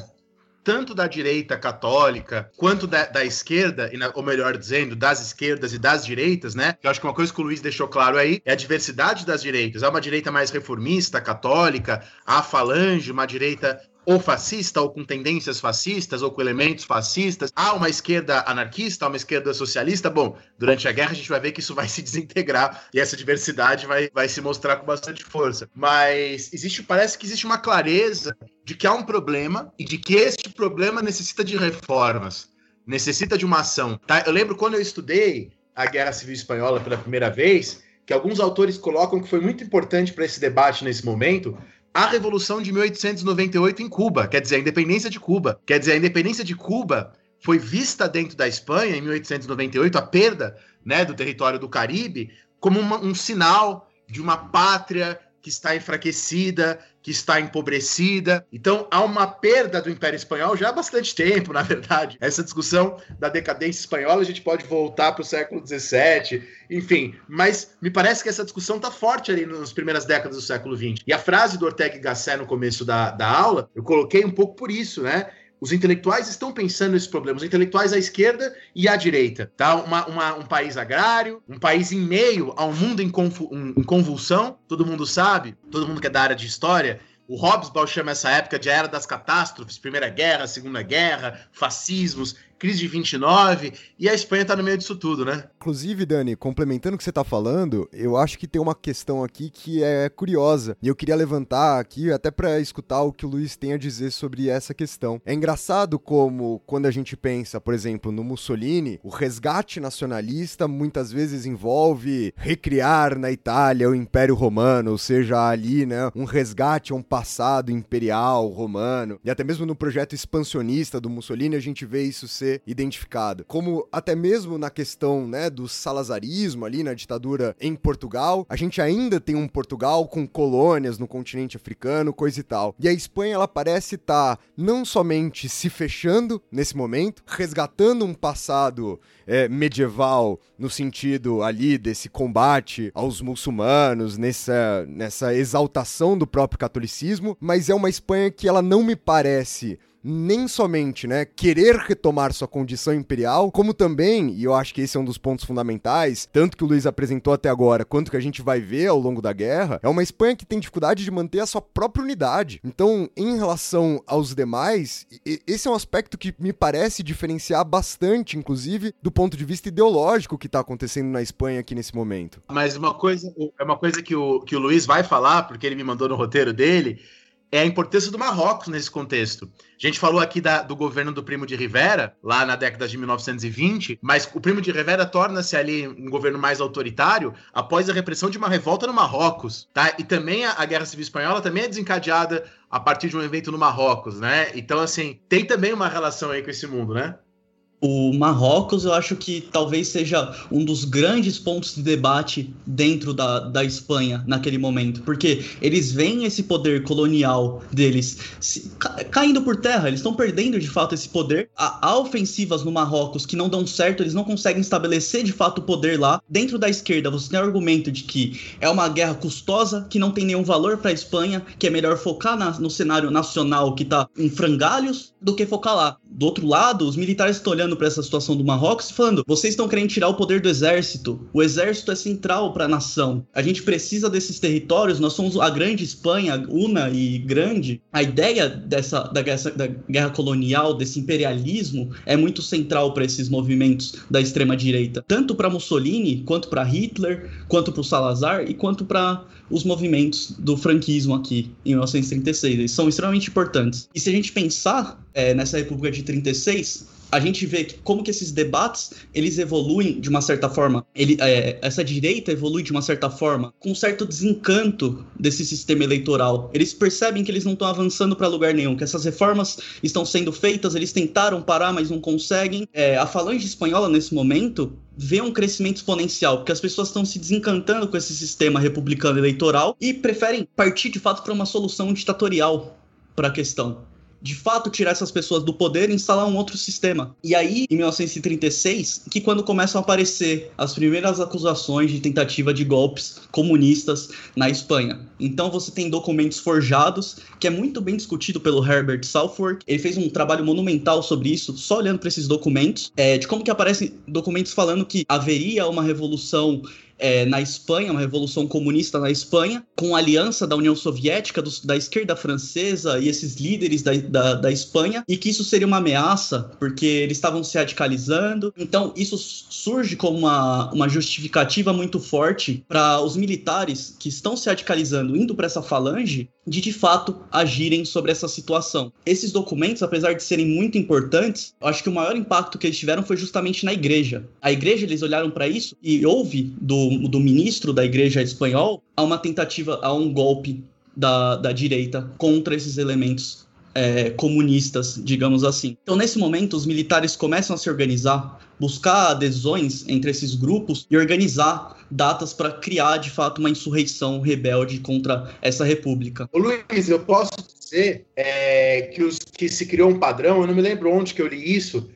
tanto da direita católica quanto da, da esquerda, ou melhor dizendo, das esquerdas e das direitas, né? Eu acho que uma coisa que o Luiz deixou claro aí é a diversidade das direitas. Há uma direita mais reformista, católica, a falange, uma direita ou fascista, ou com tendências fascistas, ou com elementos fascistas. Há uma esquerda anarquista, há uma esquerda socialista. Bom, durante a guerra a gente vai ver que isso vai se desintegrar e essa diversidade vai, vai se mostrar com bastante força. Mas existe, parece que existe uma clareza de que há um problema e de que este problema necessita de reformas, necessita de uma ação. Tá? Eu lembro quando eu estudei a Guerra Civil Espanhola pela primeira vez, que alguns autores colocam que foi muito importante para esse debate nesse momento, a Revolução de 1898 em Cuba, quer dizer, a independência de Cuba. Quer dizer, a independência de Cuba foi vista dentro da Espanha em 1898, a perda né, do território do Caribe, como uma, um sinal de uma pátria que está enfraquecida, que está empobrecida. Então, há uma perda do Império Espanhol já há bastante tempo, na verdade. Essa discussão da decadência espanhola, a gente pode voltar para o século XVII, enfim. Mas me parece que essa discussão está forte ali nas primeiras décadas do século XX. E a frase do Ortega y Gasset no começo da, da aula, eu coloquei um pouco por isso, né? Os intelectuais estão pensando nesses problemas, os intelectuais à esquerda e à direita. Tá? Uma, uma, um país agrário, um país em meio a um mundo em, em convulsão, todo mundo sabe, todo mundo que é da área de história, o Hobsbawm chama essa época de Era das Catástrofes, Primeira Guerra, Segunda Guerra, fascismos, crise de 29, e a Espanha tá no meio disso tudo, né? Inclusive, Dani, complementando o que você tá falando, eu acho que tem uma questão aqui que é curiosa, e eu queria levantar aqui até para escutar o que o Luiz tem a dizer sobre essa questão. É engraçado como, quando a gente pensa, por exemplo, no Mussolini, o resgate nacionalista muitas vezes envolve recriar na Itália o Império Romano, ou seja, ali, né, um resgate a um passado imperial romano, e até mesmo no projeto expansionista do Mussolini a gente vê isso ser ser identificado. Como até mesmo na questão, né, do salazarismo ali na ditadura em Portugal, a gente ainda tem um Portugal com colônias no continente africano, coisa e tal. E a Espanha ela parece estar tá não somente se fechando nesse momento, resgatando um passado é, medieval no sentido ali desse combate aos muçulmanos, nessa, nessa exaltação do próprio catolicismo, mas é uma Espanha que ela não me parece nem somente, né, querer retomar sua condição imperial, como também, e eu acho que esse é um dos pontos fundamentais, tanto que o Luiz apresentou até agora, quanto que a gente vai ver ao longo da guerra, é uma Espanha que tem dificuldade de manter a sua própria unidade. Então, em relação aos demais, esse é um aspecto que me parece diferenciar bastante, inclusive, do ponto de vista ideológico que está acontecendo na Espanha aqui nesse momento. Mas uma coisa, é uma coisa que o, que o Luiz vai falar, porque ele me mandou no roteiro dele, é a importância do Marrocos nesse contexto. A gente falou aqui da, do governo do Primo de Rivera, lá na década de 1920, mas o Primo de Rivera torna-se ali um governo mais autoritário após a repressão de uma revolta no Marrocos, tá? E também a, a Guerra Civil Espanhola também é desencadeada a partir de um evento no Marrocos, né? Então, assim, tem também uma relação aí com esse mundo, né? O Marrocos, eu acho que talvez seja um dos grandes pontos de debate dentro da, da Espanha naquele momento, porque eles veem esse poder colonial deles se, ca, caindo por terra, eles estão perdendo de fato esse poder. Há, há, ofensivas no Marrocos que não dão certo, eles não conseguem estabelecer de fato o poder lá. Dentro da esquerda, você tem o argumento de que é uma guerra custosa, que não tem nenhum valor para a Espanha, que é melhor focar na, no cenário nacional que está em frangalhos do que focar lá. do outro lado, os militares estão olhando para essa situação do Marrocos e falando: vocês estão querendo tirar o poder do exército. O exército é central para a nação. A gente precisa desses territórios. Nós somos a grande Espanha, una e grande. A ideia dessa da guerra, da guerra colonial, desse imperialismo, é muito central para esses movimentos da extrema direita, tanto para Mussolini quanto para Hitler, quanto para Salazar e quanto para os movimentos do franquismo aqui em 1936. Eles são extremamente importantes. E se a gente pensar é, nessa República de 36, a gente vê que, como que esses debates eles evoluem de uma certa forma. Ele, é, essa direita evolui de uma certa forma com um certo desencanto desse sistema eleitoral. Eles percebem que eles não estão avançando para lugar nenhum, que essas reformas estão sendo feitas, eles tentaram parar, mas não conseguem. É, a falange espanhola, nesse momento, vê um crescimento exponencial, porque as pessoas estão se desencantando com esse sistema republicano eleitoral e preferem partir de fato para uma solução ditatorial para a questão de fato tirar essas pessoas do poder e instalar um outro sistema. E aí, em 1936, que quando começam a aparecer as primeiras acusações de tentativa de golpes comunistas na Espanha. Então você tem documentos forjados, que é muito bem discutido pelo Herbert Southworth. Ele fez um trabalho monumental sobre isso, só olhando para esses documentos, é, de como que aparecem documentos falando que haveria uma revolução é, na Espanha, uma revolução comunista na Espanha, com a aliança da União Soviética, do, da esquerda francesa e esses líderes da, da, da, Espanha, e que isso seria uma ameaça, porque eles estavam se radicalizando. Então, isso surge como uma, uma justificativa muito forte para os militares que estão se radicalizando, indo para essa falange, de de fato agirem sobre essa situação. Esses documentos, apesar de serem muito importantes, eu acho que o maior impacto que eles tiveram foi justamente na igreja. A igreja, eles olharam para isso e houve do, do ministro da igreja espanhol a uma tentativa, a um golpe da, da direita contra esses elementos é, comunistas, digamos assim. Então, nesse momento, os militares começam a se organizar, buscar adesões entre esses grupos e organizar datas para criar, de fato, uma insurreição rebelde contra essa república. Ô, Luiz, eu posso dizer é, que, os, que se criou um padrão, eu não me lembro onde que eu li isso,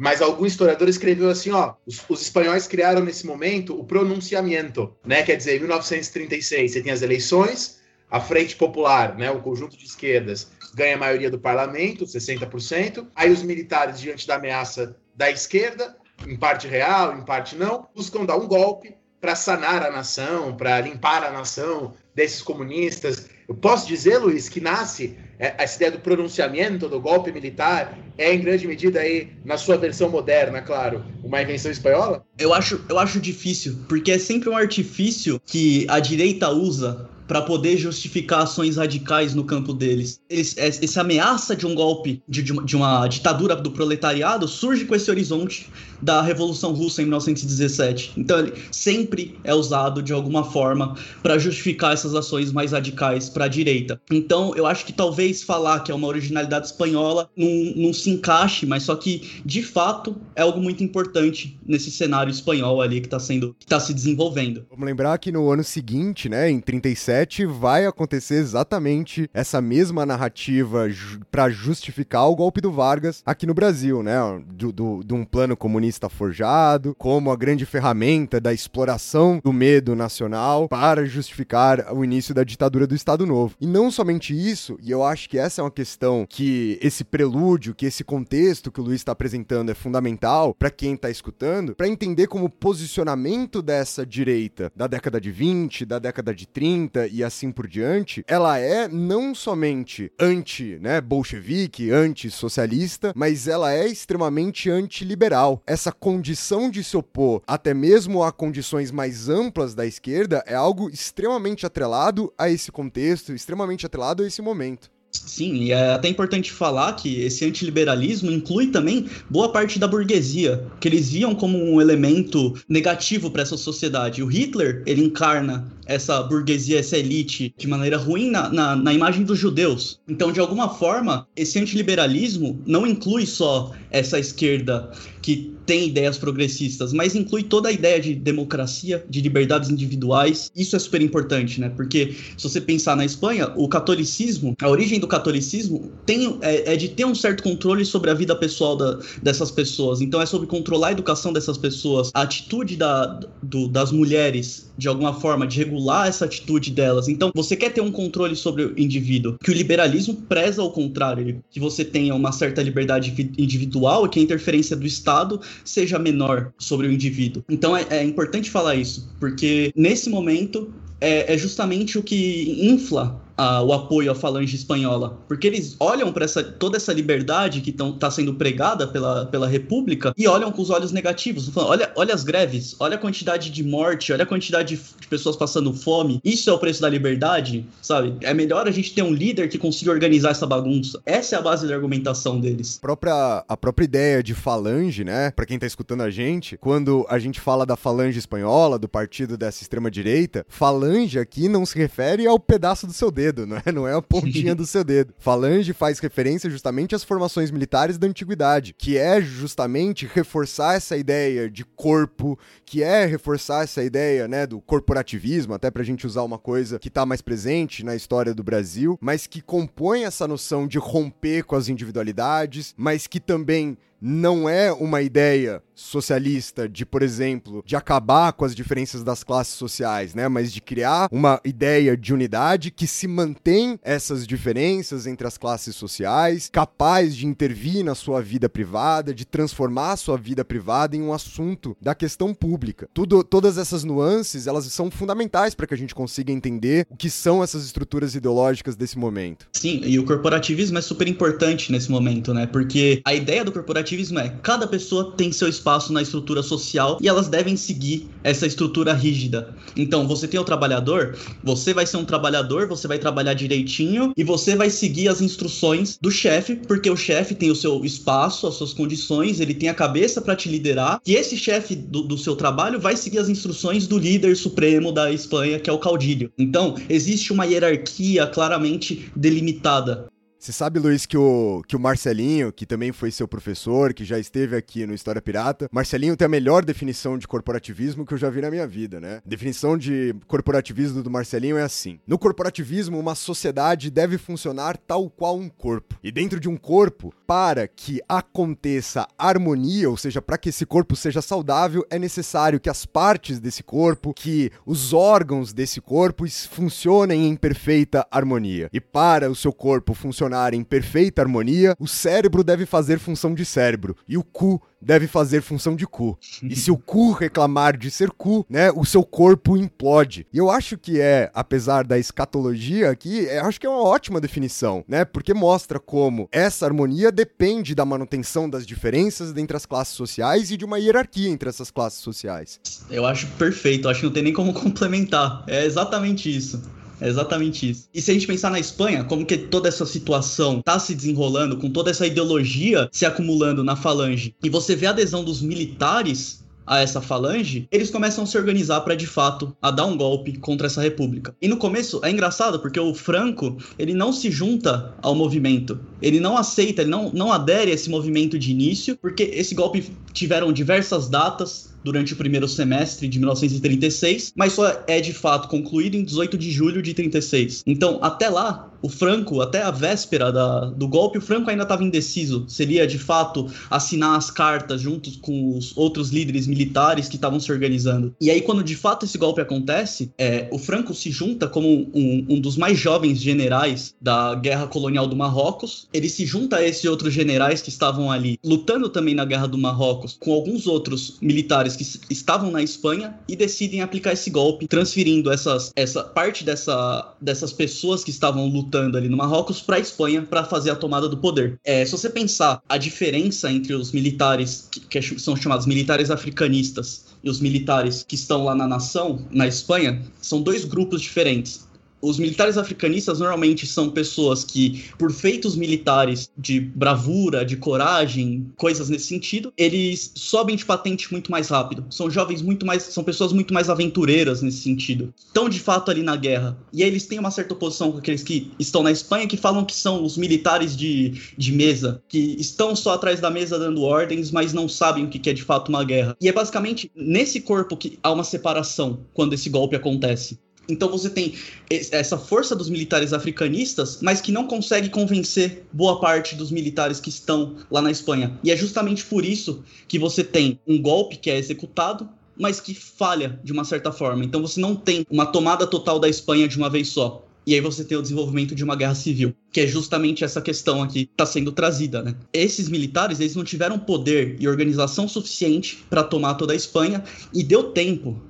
mas algum historiador escreveu assim, ó, os, os, espanhóis criaram nesse momento o pronunciamento, né? Quer dizer, em 1936 você tem as eleições, a Frente Popular, né, o conjunto de esquerdas, ganha a maioria do parlamento, 60%. Aí os militares, diante da ameaça da esquerda, em parte real, em parte não, buscam dar um golpe para sanar a nação, para limpar a nação desses comunistas. Eu posso dizer, Luiz, que nasce essa ideia do pronunciamento do golpe militar é em grande medida aí na sua versão moderna, claro, uma invenção espanhola? Eu acho, eu acho difícil, porque é sempre um artifício que a direita usa para poder justificar ações radicais no campo deles. Eles, essa ameaça de um golpe, de, de, uma, ditadura do proletariado, surge com esse horizonte da Revolução Russa em 1917. Então ele sempre é usado de alguma forma para justificar essas ações mais radicais para a direita. Então eu acho que talvez falar que é uma originalidade espanhola não, não se encaixe, mas só que de fato é algo muito importante nesse cenário espanhol ali que está sendo que tá se desenvolvendo. Vamos lembrar que no ano seguinte, né, em 37, vai acontecer exatamente essa mesma narrativa para justificar o golpe do Vargas aqui no Brasil, né, do, do, de um plano comunista forjado, como a grande ferramenta da exploração do medo nacional para justificar o início da ditadura do Estado Novo. E não somente isso, e eu acho que essa é uma questão que esse prelúdio, que esse contexto que o Luiz está apresentando é fundamental para quem está escutando, para entender como o posicionamento dessa direita da década de 20, da década de 30 e assim por diante, ela é não somente anti, né, bolchevique, anti-socialista, mas ela é extremamente antiliberal. Essa condição de se opor até mesmo a condições mais amplas da esquerda é algo extremamente atrelado a esse contexto, extremamente atrelado a esse momento. Sim, e é até importante falar que esse antiliberalismo inclui também boa parte da burguesia, que eles viam como um elemento negativo para essa sociedade. O Hitler, ele encarna essa burguesia, essa elite, de maneira ruim na, na, na imagem dos judeus. Então, de alguma forma, esse antiliberalismo não inclui só essa esquerda que tem ideias progressistas, mas inclui toda a ideia de democracia, de liberdades individuais. Isso é super importante, né? Porque se você pensar na Espanha, o catolicismo, a origem do catolicismo tem, é, é de ter um certo controle sobre a vida pessoal da, dessas pessoas. Então é sobre controlar a educação dessas pessoas, a atitude da, do, das mulheres, de alguma forma, de regular essa atitude delas. Então você quer ter um controle sobre o indivíduo, que o liberalismo preza ao contrário, que você tenha uma certa liberdade individual e que a interferência do Estado seja menor sobre o indivíduo. Então é, é importante falar isso, porque nesse momento é, é justamente o que infla a, o apoio à falange espanhola, porque eles olham para toda essa liberdade que está sendo pregada pela, pela República e olham com os olhos negativos. Falando, olha, olha as greves, olha a quantidade de morte, olha a quantidade de, de, pessoas passando fome. Isso é o preço da liberdade, sabe? É melhor a gente ter um líder que consiga organizar essa bagunça. Essa é a base da argumentação deles. A própria, a própria ideia de falange, né? Para quem tá escutando a gente, quando a gente fala da falange espanhola, do partido dessa extrema direita, falange aqui não se refere ao pedaço do seu dedo dedo, não é, não é a pontinha do seu dedo. Falange faz referência justamente às formações militares da antiguidade, que é justamente reforçar essa ideia de corpo, que é reforçar essa ideia, né, do corporativismo, até pra gente usar uma coisa que tá mais presente na história do Brasil, mas que compõe essa noção de romper com as individualidades, mas que também não é uma ideia socialista de, por exemplo, de acabar com as diferenças das classes sociais, né, mas de criar uma ideia de unidade que se mantém essas diferenças entre as classes sociais, capaz de intervir na sua vida privada, de transformar a sua vida privada em um assunto da questão pública. Tudo, todas essas nuances, elas são fundamentais para que a gente consiga entender o que são essas estruturas ideológicas desse momento. Sim, e o corporativismo é super importante nesse momento, né? Porque a ideia do corporativismo é cada pessoa tem seu espaço espaço na estrutura social e elas devem seguir essa estrutura rígida. Então, você tem o trabalhador, você vai ser um trabalhador, você vai trabalhar direitinho e você vai seguir as instruções do chefe, porque o chefe tem o seu espaço, as suas condições, ele tem a cabeça para te liderar, e esse chefe do, do seu trabalho vai seguir as instruções do líder supremo da Espanha, que é o caudilho. Então, existe uma hierarquia claramente delimitada. Você sabe, Luiz, que o, que o Marcelinho, que também foi seu professor, que já esteve aqui no História Pirata, Marcelinho tem a melhor definição de corporativismo que eu já vi na minha vida, né? A definição de corporativismo do Marcelinho é assim: No corporativismo, uma sociedade deve funcionar tal qual um corpo. E dentro de um corpo, para que aconteça harmonia, ou seja, para que esse corpo seja saudável, é necessário que as partes desse corpo, que os órgãos desse corpo funcionem em perfeita harmonia. E para o seu corpo funcionar funcionar em perfeita harmonia, o cérebro deve fazer função de cérebro e o cu deve fazer função de cu. E se o cu reclamar de ser cu, né, o seu corpo implode. E eu acho que é, apesar da escatologia aqui, eu acho que é uma ótima definição, né? Porque mostra como essa harmonia depende da manutenção das diferenças entre as classes sociais e de uma hierarquia entre essas classes sociais. Eu acho perfeito, acho que não tem nem como complementar. É exatamente isso. É exatamente isso. E se a gente pensar na Espanha, como que toda essa situação tá se desenrolando, com toda essa ideologia se acumulando na falange, e você vê a adesão dos militares a essa falange, eles começam a se organizar para de fato a dar um golpe contra essa república. E no começo é engraçado porque o Franco, ele não se junta ao movimento. Ele não aceita, ele não, não adere a esse movimento de início, porque esse golpe tiveram diversas datas, durante o primeiro semestre de 1936, mas só é de fato concluído em 18 de julho de 36. Então, até lá, o Franco, até a véspera da, do golpe, o Franco ainda estava indeciso. Seria de fato assinar as cartas junto com os outros líderes militares que estavam se organizando. E aí, quando de fato esse golpe acontece, é, o Franco se junta como um, um, dos mais jovens generais da guerra colonial do Marrocos. Ele se junta a esses outros generais que estavam ali lutando também na guerra do Marrocos com alguns outros militares que estavam na Espanha e decidem aplicar esse golpe, transferindo essas, essa parte dessa, dessas pessoas que estavam lutando lutando ali no Marrocos para a Espanha para fazer a tomada do poder. É, se você pensar a diferença entre os militares que, que são chamados militares africanistas e os militares que estão lá na nação, na Espanha, são dois grupos diferentes. Os militares africanistas normalmente são pessoas que, por feitos militares de bravura, de coragem, coisas nesse sentido, eles sobem de patente muito mais rápido. São jovens muito mais. são pessoas muito mais aventureiras nesse sentido. Estão de fato ali na guerra. E aí eles têm uma certa oposição com aqueles que estão na Espanha que falam que são os militares de, de mesa, que estão só atrás da mesa dando ordens, mas não sabem o que é de fato uma guerra. E é basicamente nesse corpo que há uma separação quando esse golpe acontece. Então você tem essa força dos militares africanistas, mas que não consegue convencer boa parte dos militares que estão lá na Espanha. E é justamente por isso que você tem um golpe que é executado, mas que falha de uma certa forma. Então você não tem uma tomada total da Espanha de uma vez só. E aí você tem o desenvolvimento de uma guerra civil, que é justamente essa questão aqui que está sendo trazida, né? Esses militares, eles não tiveram poder e organização suficiente para tomar toda a Espanha e deu tempo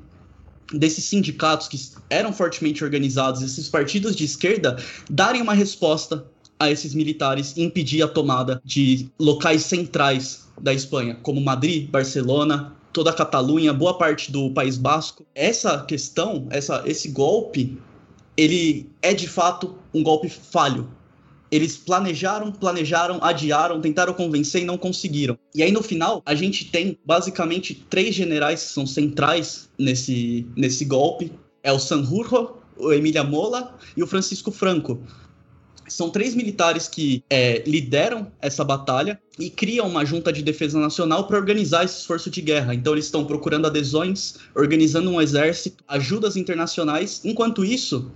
desses sindicatos que eram fortemente organizados, esses partidos de esquerda, darem uma resposta a esses militares e impedir a tomada de locais centrais da Espanha, como Madrid, Barcelona, toda a Catalunha, boa parte do País Basco. Essa questão, essa, esse golpe, ele é de fato um golpe falho, eles planejaram, planejaram, adiaram, tentaram convencer e não conseguiram. E aí no final, a gente tem basicamente três generais que são centrais nesse, nesse golpe. É o Sanjurjo, o Emília Mola e o Francisco Franco. São três militares que é, lideram essa batalha e criam uma junta de defesa nacional para organizar esse esforço de guerra. Então, eles estão procurando adesões, organizando um exército, ajudas internacionais. Enquanto isso,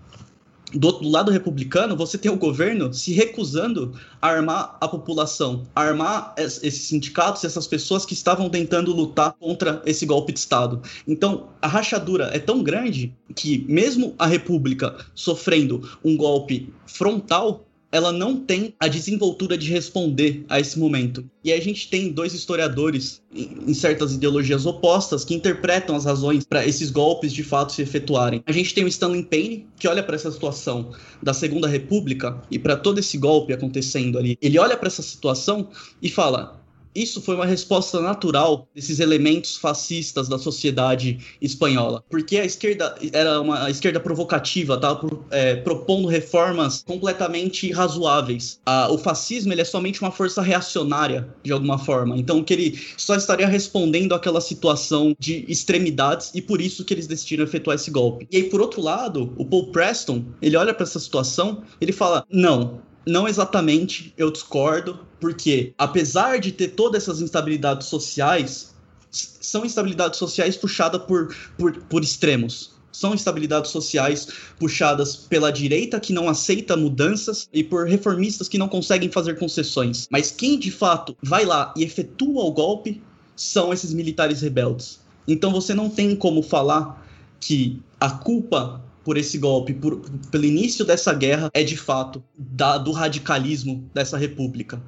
do, do, lado republicano, você tem o governo se recusando a armar a população, a armar esses sindicatos, essas pessoas que estavam tentando lutar contra esse golpe de Estado. Então, a rachadura é tão grande que, mesmo a República sofrendo um golpe frontal, ela não tem a desenvoltura de responder a esse momento. E a gente tem dois historiadores em certas ideologias opostas que interpretam as razões para esses golpes de fato se efetuarem. A gente tem o Stanley Payne, que olha para essa situação da Segunda República e para todo esse golpe acontecendo ali. Ele olha para essa situação e fala: isso foi uma resposta natural desses elementos fascistas da sociedade espanhola, porque a esquerda era uma esquerda provocativa, estava é, propondo reformas completamente razoáveis. O fascismo ele é somente uma força reacionária de alguma forma, então que ele só estaria respondendo àquela situação de extremidades e por isso que eles decidiram efetuar esse golpe. E aí por outro lado, o Paul Preston ele olha para essa situação, ele fala não não exatamente, eu discordo, porque apesar de ter todas essas instabilidades sociais, são instabilidades sociais puxadas por, por, por extremos. São instabilidades sociais puxadas pela direita que não aceita mudanças e por reformistas que não conseguem fazer concessões. Mas quem de fato vai lá e efetua o golpe são esses militares rebeldes. Então você não tem como falar que a culpa por esse golpe, por, pelo início dessa guerra, é de fato da, do radicalismo dessa república.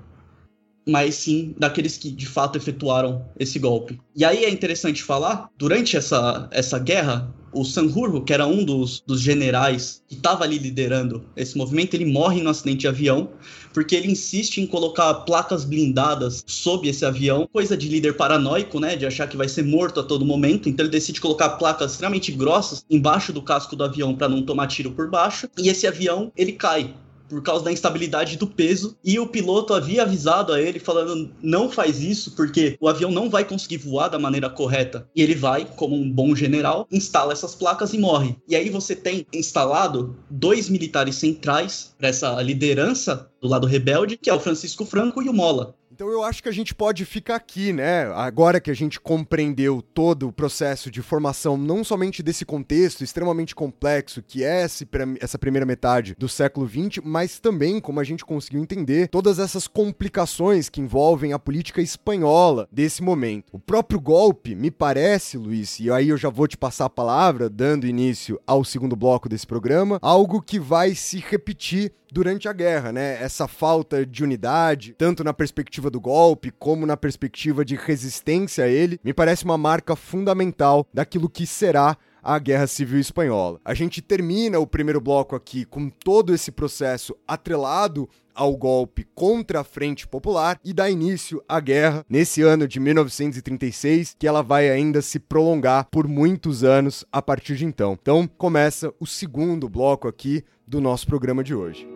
Mas sim daqueles que de fato efetuaram esse golpe. E aí é interessante falar, durante essa, essa guerra, o Sanjurjo, que era um dos, dos generais que estava ali liderando esse movimento, ele morre no acidente de avião, porque ele insiste em colocar placas blindadas sob esse avião, coisa de líder paranoico, né, de achar que vai ser morto a todo momento, então ele decide colocar placas extremamente grossas embaixo do casco do avião para não tomar tiro por baixo, e esse avião, ele cai por causa da instabilidade do peso. E o piloto havia avisado a ele, falando: não faz isso, porque o avião não vai conseguir voar da maneira correta. E ele vai, como um bom general, instala essas placas e morre. E aí você tem instalado dois militares centrais para essa liderança do lado rebelde, que é o Francisco Franco e o Mola. Então eu acho que a gente pode ficar aqui, né? Agora que a gente compreendeu todo o processo de formação, não somente desse contexto extremamente complexo que é essa primeira metade do século XX, mas também como a gente conseguiu entender todas essas complicações que envolvem a política espanhola desse momento. O próprio golpe, me parece, Luiz, e aí eu já vou te passar a palavra, dando início ao segundo bloco desse programa, algo que vai se repetir durante a guerra, né? Essa falta de unidade, tanto na perspectiva do golpe como na perspectiva de resistência a ele, me parece uma marca fundamental daquilo que será a Guerra Civil Espanhola. A gente termina o primeiro bloco aqui com todo esse processo atrelado ao golpe contra a Frente Popular e dá início à guerra nesse ano de 1936, que ela vai ainda se prolongar por muitos anos a partir de então. Então, começa o segundo bloco aqui do nosso programa de hoje.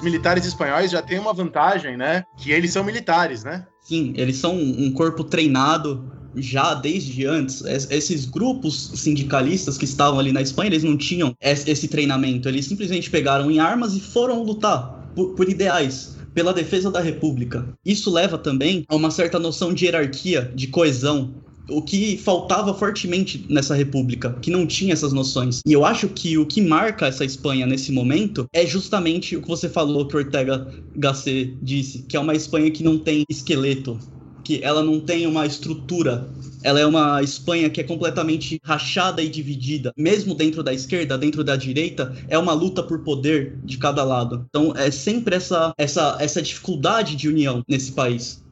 Os militares espanhóis já têm uma vantagem, né? Que eles são militares, né? Sim, eles são um corpo treinado já desde antes. Esses grupos sindicalistas que estavam ali na Espanha, eles não tinham esse treinamento. Eles simplesmente pegaram em armas e foram lutar por, por ideais pela defesa da República. Isso leva também a uma certa noção de hierarquia, de coesão o que faltava fortemente nessa república, que não tinha essas noções. E eu acho que o que marca essa Espanha nesse momento é justamente o que você falou que Ortega Gasset disse, que é uma Espanha que não tem esqueleto, que ela não tem uma estrutura. Ela é uma Espanha que é completamente rachada e dividida. Mesmo dentro da esquerda, dentro da direita, é uma luta por poder de cada lado. Então é sempre essa, essa, essa dificuldade de união nesse país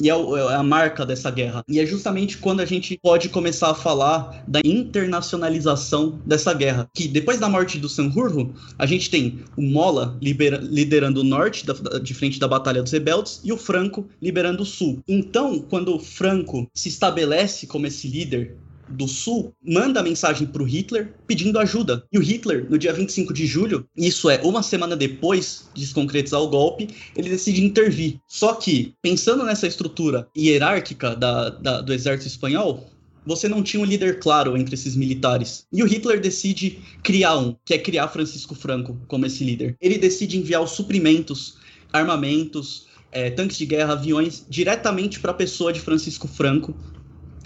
e é, é, a marca dessa guerra. E é justamente quando a gente pode começar a falar da internacionalização dessa guerra. Que depois da morte do Sanjurjo, a gente tem o Mola libera, liderando o norte, da, de frente da Batalha dos Rebeldes, e o Franco liberando o sul. Então, quando o Franco se estabelece como esse líder do Sul manda mensagem para o Hitler pedindo ajuda. E o Hitler, no dia 25 de julho, isso é uma semana depois de se concretizar o golpe, ele decide intervir. Só que, pensando nessa estrutura hierárquica da, da, do exército espanhol, você não tinha um líder claro entre esses militares. E o Hitler decide criar um, que é criar Francisco Franco como esse líder. Ele decide enviar os suprimentos, armamentos, é, tanques de guerra, aviões, diretamente para a pessoa de Francisco Franco,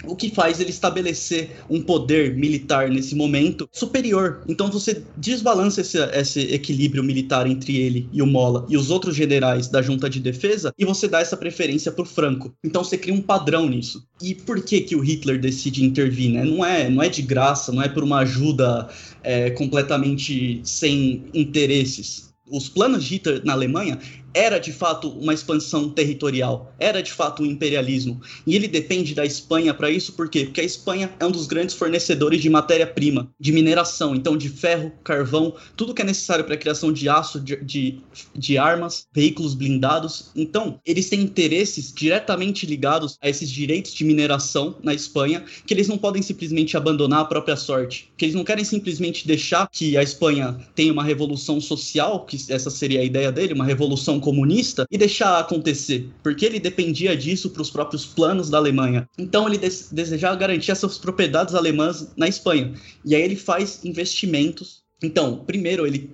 o que faz ele estabelecer um poder militar nesse momento superior. Então você desbalança esse, esse, equilíbrio militar entre ele e o Mola e os outros generais da junta de defesa e você dá essa preferência para o Franco. Então você cria um padrão nisso. E por que que o Hitler decide intervir? Né? Não é, não é de graça, não é por uma ajuda é, completamente sem interesses. Os planos de Hitler na Alemanha era de fato uma expansão territorial, era de fato um imperialismo. E ele depende da Espanha para isso, por quê? Porque a Espanha é um dos grandes fornecedores de matéria-prima, de mineração, então de ferro, carvão, tudo que é necessário para a criação de aço, de, de, de, armas, veículos blindados. Então, eles têm interesses diretamente ligados a esses direitos de mineração na Espanha, que eles não podem simplesmente abandonar a própria sorte, que eles não querem simplesmente deixar que a Espanha tenha uma revolução social, que essa seria a ideia dele, uma revolução comunista e deixar acontecer, porque ele dependia disso para os próprios planos da Alemanha. Então ele desejava garantir essas propriedades alemãs na Espanha. E aí ele faz investimentos. Então, primeiro ele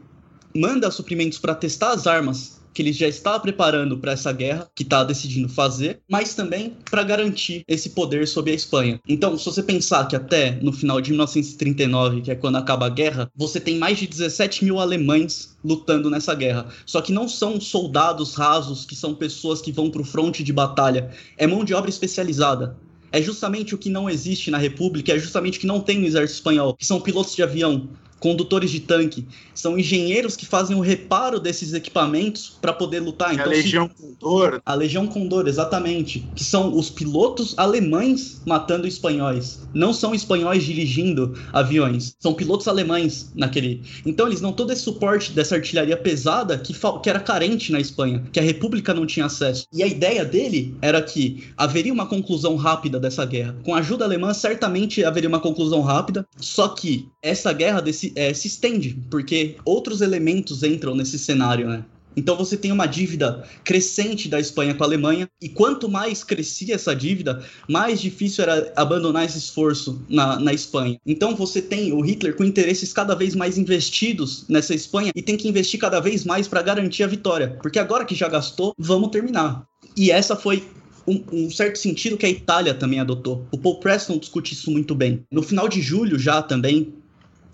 manda suprimentos para testar as armas que ele já está preparando para essa guerra que está decidindo fazer, mas também para garantir esse poder sobre a Espanha. Então, se você pensar que até no final de 1939, que é quando acaba a guerra, você tem mais de 17 mil alemães lutando nessa guerra. Só que não são soldados rasos, que são pessoas que vão para o fronte de batalha. É mão de obra especializada é justamente o que não existe na República, é justamente o que não tem no exército espanhol, que são pilotos de avião, condutores de tanque, são engenheiros que fazem o reparo desses equipamentos para poder lutar. Então, a Legião se... Condor. A Legião Condor, exatamente. Que são os pilotos alemães matando espanhóis. Não são espanhóis dirigindo aviões. São pilotos alemães naquele. Então eles dão todo esse suporte dessa artilharia pesada que, que era carente na Espanha, que a República não tinha acesso. E a ideia dele era que haveria uma conclusão rápida dessa guerra. Com a ajuda alemã, certamente haveria uma conclusão rápida. Só que essa guerra desse é, se estende, porque outros elementos entram nesse cenário, né? Então você tem uma dívida crescente da Espanha com a Alemanha, e quanto mais crescia essa dívida, mais difícil era abandonar esse esforço na, na Espanha. Então você tem o Hitler com interesses cada vez mais investidos nessa Espanha e tem que investir cada vez mais para garantir a vitória, porque agora que já gastou, vamos terminar. E essa foi um, um, certo sentido que a Itália também adotou. O Paul Preston discute isso muito bem. No final de julho, já também,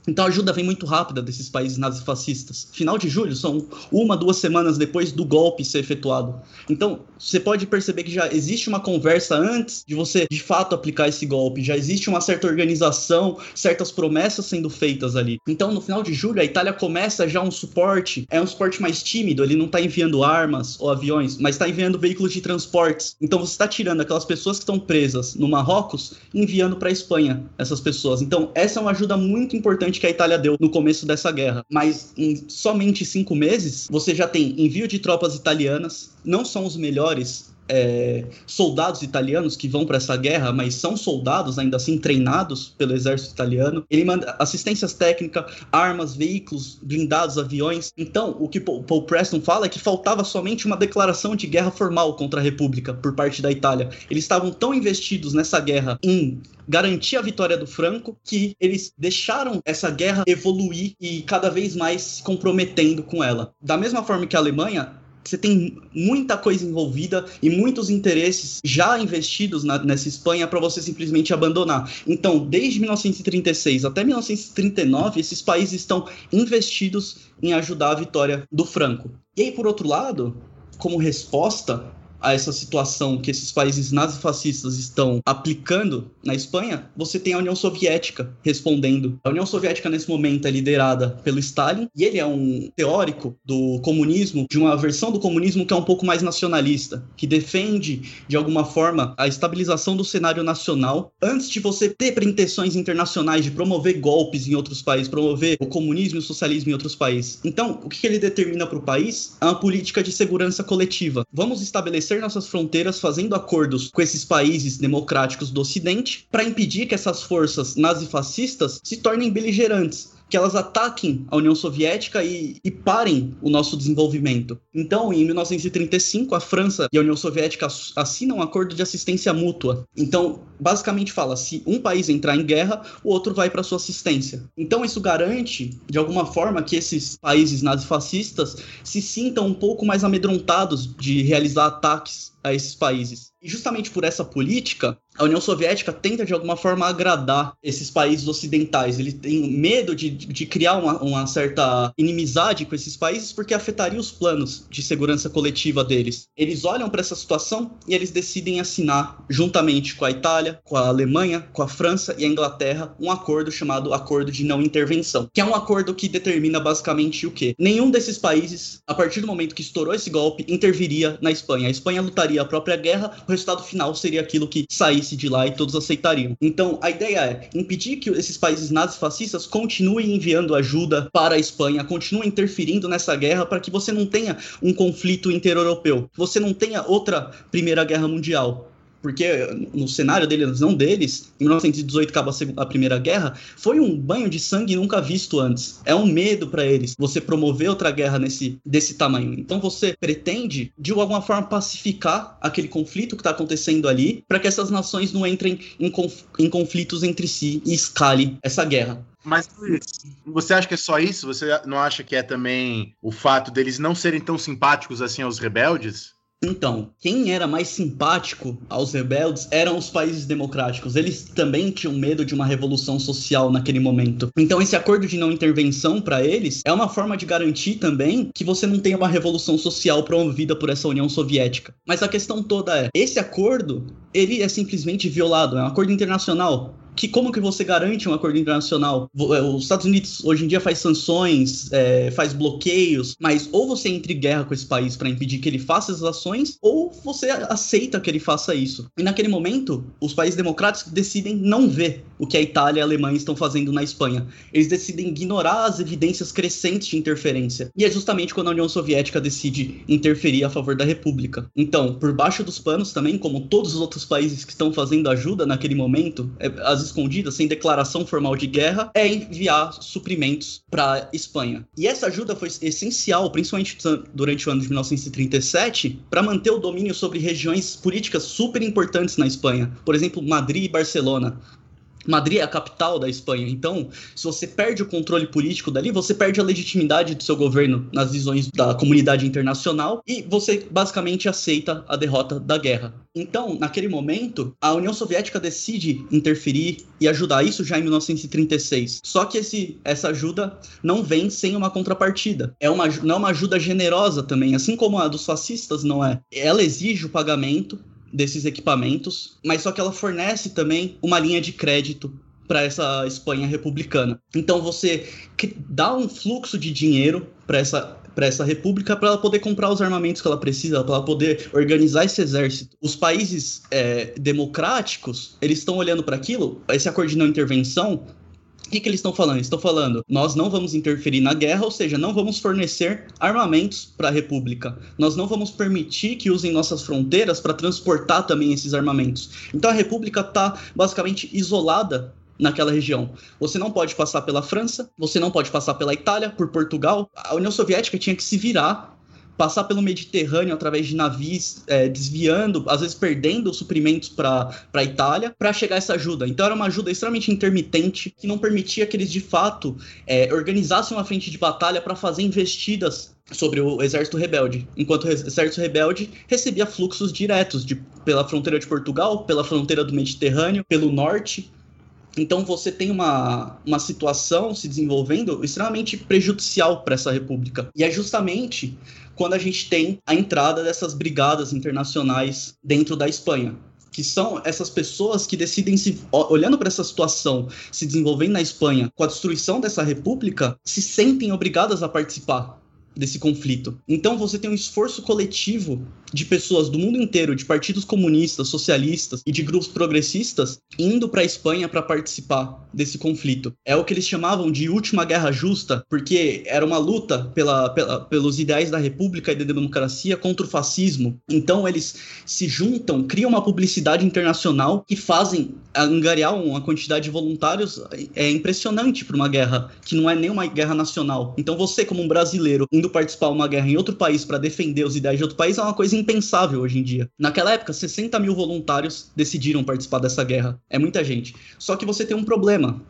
Então a ajuda vem muito rápida desses países nazifascistas. Final de julho são uma, duas semanas depois do golpe ser efetuado. Então você pode perceber que já existe uma conversa antes de você de fato aplicar esse golpe. Já existe uma certa organização, certas promessas sendo feitas ali. Então no final de julho a Itália começa já um suporte, é um suporte mais tímido, ele não está enviando armas ou aviões, mas está enviando veículos de transportes. Então você está tirando aquelas pessoas que estão presas no Marrocos, enviando para a Espanha essas pessoas. Então essa é uma ajuda muito importante que a Itália deu no começo dessa guerra. Mas em somente cinco meses você já tem envio de tropas italianas, não são os melhores é, soldados italianos que vão para essa guerra, mas são soldados ainda assim treinados pelo exército italiano. Ele manda assistências técnicas, armas, veículos, blindados, aviões. Então, o que Paul Preston fala é que faltava somente uma declaração de guerra formal contra a República por parte da Itália. Eles estavam tão investidos nessa guerra em garantir a vitória do Franco que eles deixaram essa guerra evoluir e cada vez mais se comprometendo com ela. Da mesma forma que a Alemanha você tem muita coisa envolvida e muitos interesses já investidos na, nessa Espanha para você simplesmente abandonar. Então, desde 1936 até 1939, esses países estão investidos em ajudar a vitória do Franco. E aí, por outro lado, como resposta a essa situação que esses países nazifascistas estão aplicando na Espanha, você tem a União Soviética respondendo. A União Soviética, nesse momento, é liderada pelo Stalin, e ele é um teórico do comunismo, de uma versão do comunismo que é um pouco mais nacionalista, que defende, de alguma forma, a estabilização do cenário nacional, antes de você ter pretensões internacionais de promover golpes em outros países, promover o comunismo e o socialismo em outros países. Então, o que ele determina para o país é uma política de segurança coletiva. Vamos estabelecer estabelecer nossas fronteiras fazendo acordos com esses países democráticos do Ocidente para impedir que essas forças nazifascistas se tornem beligerantes que elas ataquem a União Soviética e, e, parem o nosso desenvolvimento. Então, em 1935, a França e a União Soviética assinam um acordo de assistência mútua. Então, basicamente fala, se um país entrar em guerra, o outro vai para sua assistência. Então, isso garante, de alguma forma, que esses países nazifascistas se sintam um pouco mais amedrontados de realizar ataques a esses países. E justamente por essa política, a União Soviética tenta de alguma forma agradar esses países ocidentais. Ele tem medo de, de criar uma, uma, certa inimizade com esses países porque afetaria os planos de segurança coletiva deles. Eles olham para essa situação e eles decidem assinar, juntamente com a Itália, com a Alemanha, com a França e a Inglaterra, um acordo chamado Acordo de Não Intervenção, que é um acordo que determina basicamente o quê? Nenhum desses países, a partir do momento que estourou esse golpe, interviria na Espanha. A Espanha lutaria a própria guerra, o resultado final seria aquilo que saísse de lá e todos aceitariam. Então, a ideia é impedir que esses países nazifascistas continuem enviando ajuda para a Espanha, continuem interferindo nessa guerra para que você não tenha um conflito intereuropeu, você não tenha outra Primeira Guerra Mundial porque no cenário deles, não deles, em 1918 acaba a Primeira Guerra, foi um banho de sangue nunca visto antes. É um medo para eles você promover outra guerra nesse desse tamanho. Então você pretende de alguma forma pacificar aquele conflito que está acontecendo ali, para que essas nações não entrem em, conf em conflitos entre si e escale essa guerra. Mas você acha que é só isso? Você não acha que é também o fato deles não serem tão simpáticos assim aos rebeldes? Então, quem era mais simpático aos rebeldes eram os países democráticos. Eles também tinham medo de uma revolução social naquele momento. Então, esse acordo de não intervenção para eles é uma forma de garantir também que você não tenha uma revolução social promovida por essa União Soviética. Mas a questão toda é, esse acordo, ele é simplesmente violado, é um acordo internacional que como que você garante um acordo internacional? É, os Estados Unidos hoje em dia faz sanções, é, faz bloqueios, mas ou você entra em guerra com esse país para impedir que ele faça essas ações, ou você aceita que ele faça isso. E naquele momento, os países democráticos decidem não ver o que a Itália e a Alemanha estão fazendo na Espanha. Eles decidem ignorar as evidências crescentes de interferência. E é justamente quando a União Soviética decide interferir a favor da República. Então, por baixo dos panos também, como todos os outros países que estão fazendo ajuda naquele momento, é, as escondidas, sem declaração formal de guerra, é enviar suprimentos para Espanha. E essa ajuda foi essencial, principalmente durante o ano de 1937, para manter o domínio sobre regiões políticas super importantes na Espanha, por exemplo, Madrid e Barcelona. Madrid é a capital da Espanha. Então, se você perde o controle político dali, você perde a legitimidade do seu governo nas visões da comunidade internacional e você basicamente aceita a derrota da guerra. Então, naquele momento, a União Soviética decide interferir e ajudar isso já em 1936. Só que esse, essa ajuda não vem sem uma contrapartida. É uma, não é uma ajuda generosa também, assim como a dos fascistas não é. Ela exige o pagamento desses equipamentos, mas só que ela fornece também uma linha de crédito para essa Espanha republicana. Então você dá um fluxo de dinheiro para essa para essa república para ela poder comprar os armamentos que ela precisa, para ela poder organizar esse exército. Os países é, democráticos, eles estão olhando para aquilo, esse acordo de não intervenção, o que, que, eles estão falando? Estão falando, nós não vamos interferir na guerra, ou seja, não vamos fornecer armamentos para a República. Nós não vamos permitir que usem nossas fronteiras para transportar também esses armamentos. Então a República está basicamente isolada naquela região. Você não pode passar pela França, você não pode passar pela Itália, por Portugal. A União Soviética tinha que se virar passar pelo Mediterrâneo através de navios, é, desviando, às vezes perdendo suprimentos para a Itália, para chegar essa ajuda. Então era uma ajuda extremamente intermitente que não permitia que eles de fato é, organizassem uma frente de batalha para fazer investidas sobre o exército rebelde, enquanto o exército rebelde recebia fluxos diretos de, pela fronteira de Portugal, pela fronteira do Mediterrâneo, pelo norte. Então você tem uma, uma situação se desenvolvendo extremamente prejudicial para essa república. E é justamente quando a gente tem a entrada dessas brigadas internacionais dentro da Espanha que são essas pessoas que decidem se olhando para essa situação se desenvolvendo na Espanha com a destruição dessa república se sentem obrigadas a participar desse conflito. Então você tem um esforço coletivo de pessoas do mundo inteiro, de partidos comunistas, socialistas e de grupos progressistas indo para a Espanha para participar desse conflito. É o que eles chamavam de última guerra justa, porque era uma luta pela, pela, pelos ideais da república e da democracia contra o fascismo. Então eles se juntam, criam uma publicidade internacional e fazem angariar uma quantidade de voluntários é impressionante para uma guerra que não é nem uma guerra nacional. Então você como um brasileiro indo indo participar de uma guerra em outro país para defender os ideais de outro país é uma coisa impensável hoje em dia. Naquela época, 60 mil voluntários decidiram participar dessa guerra. É muita gente. Só que você tem um problema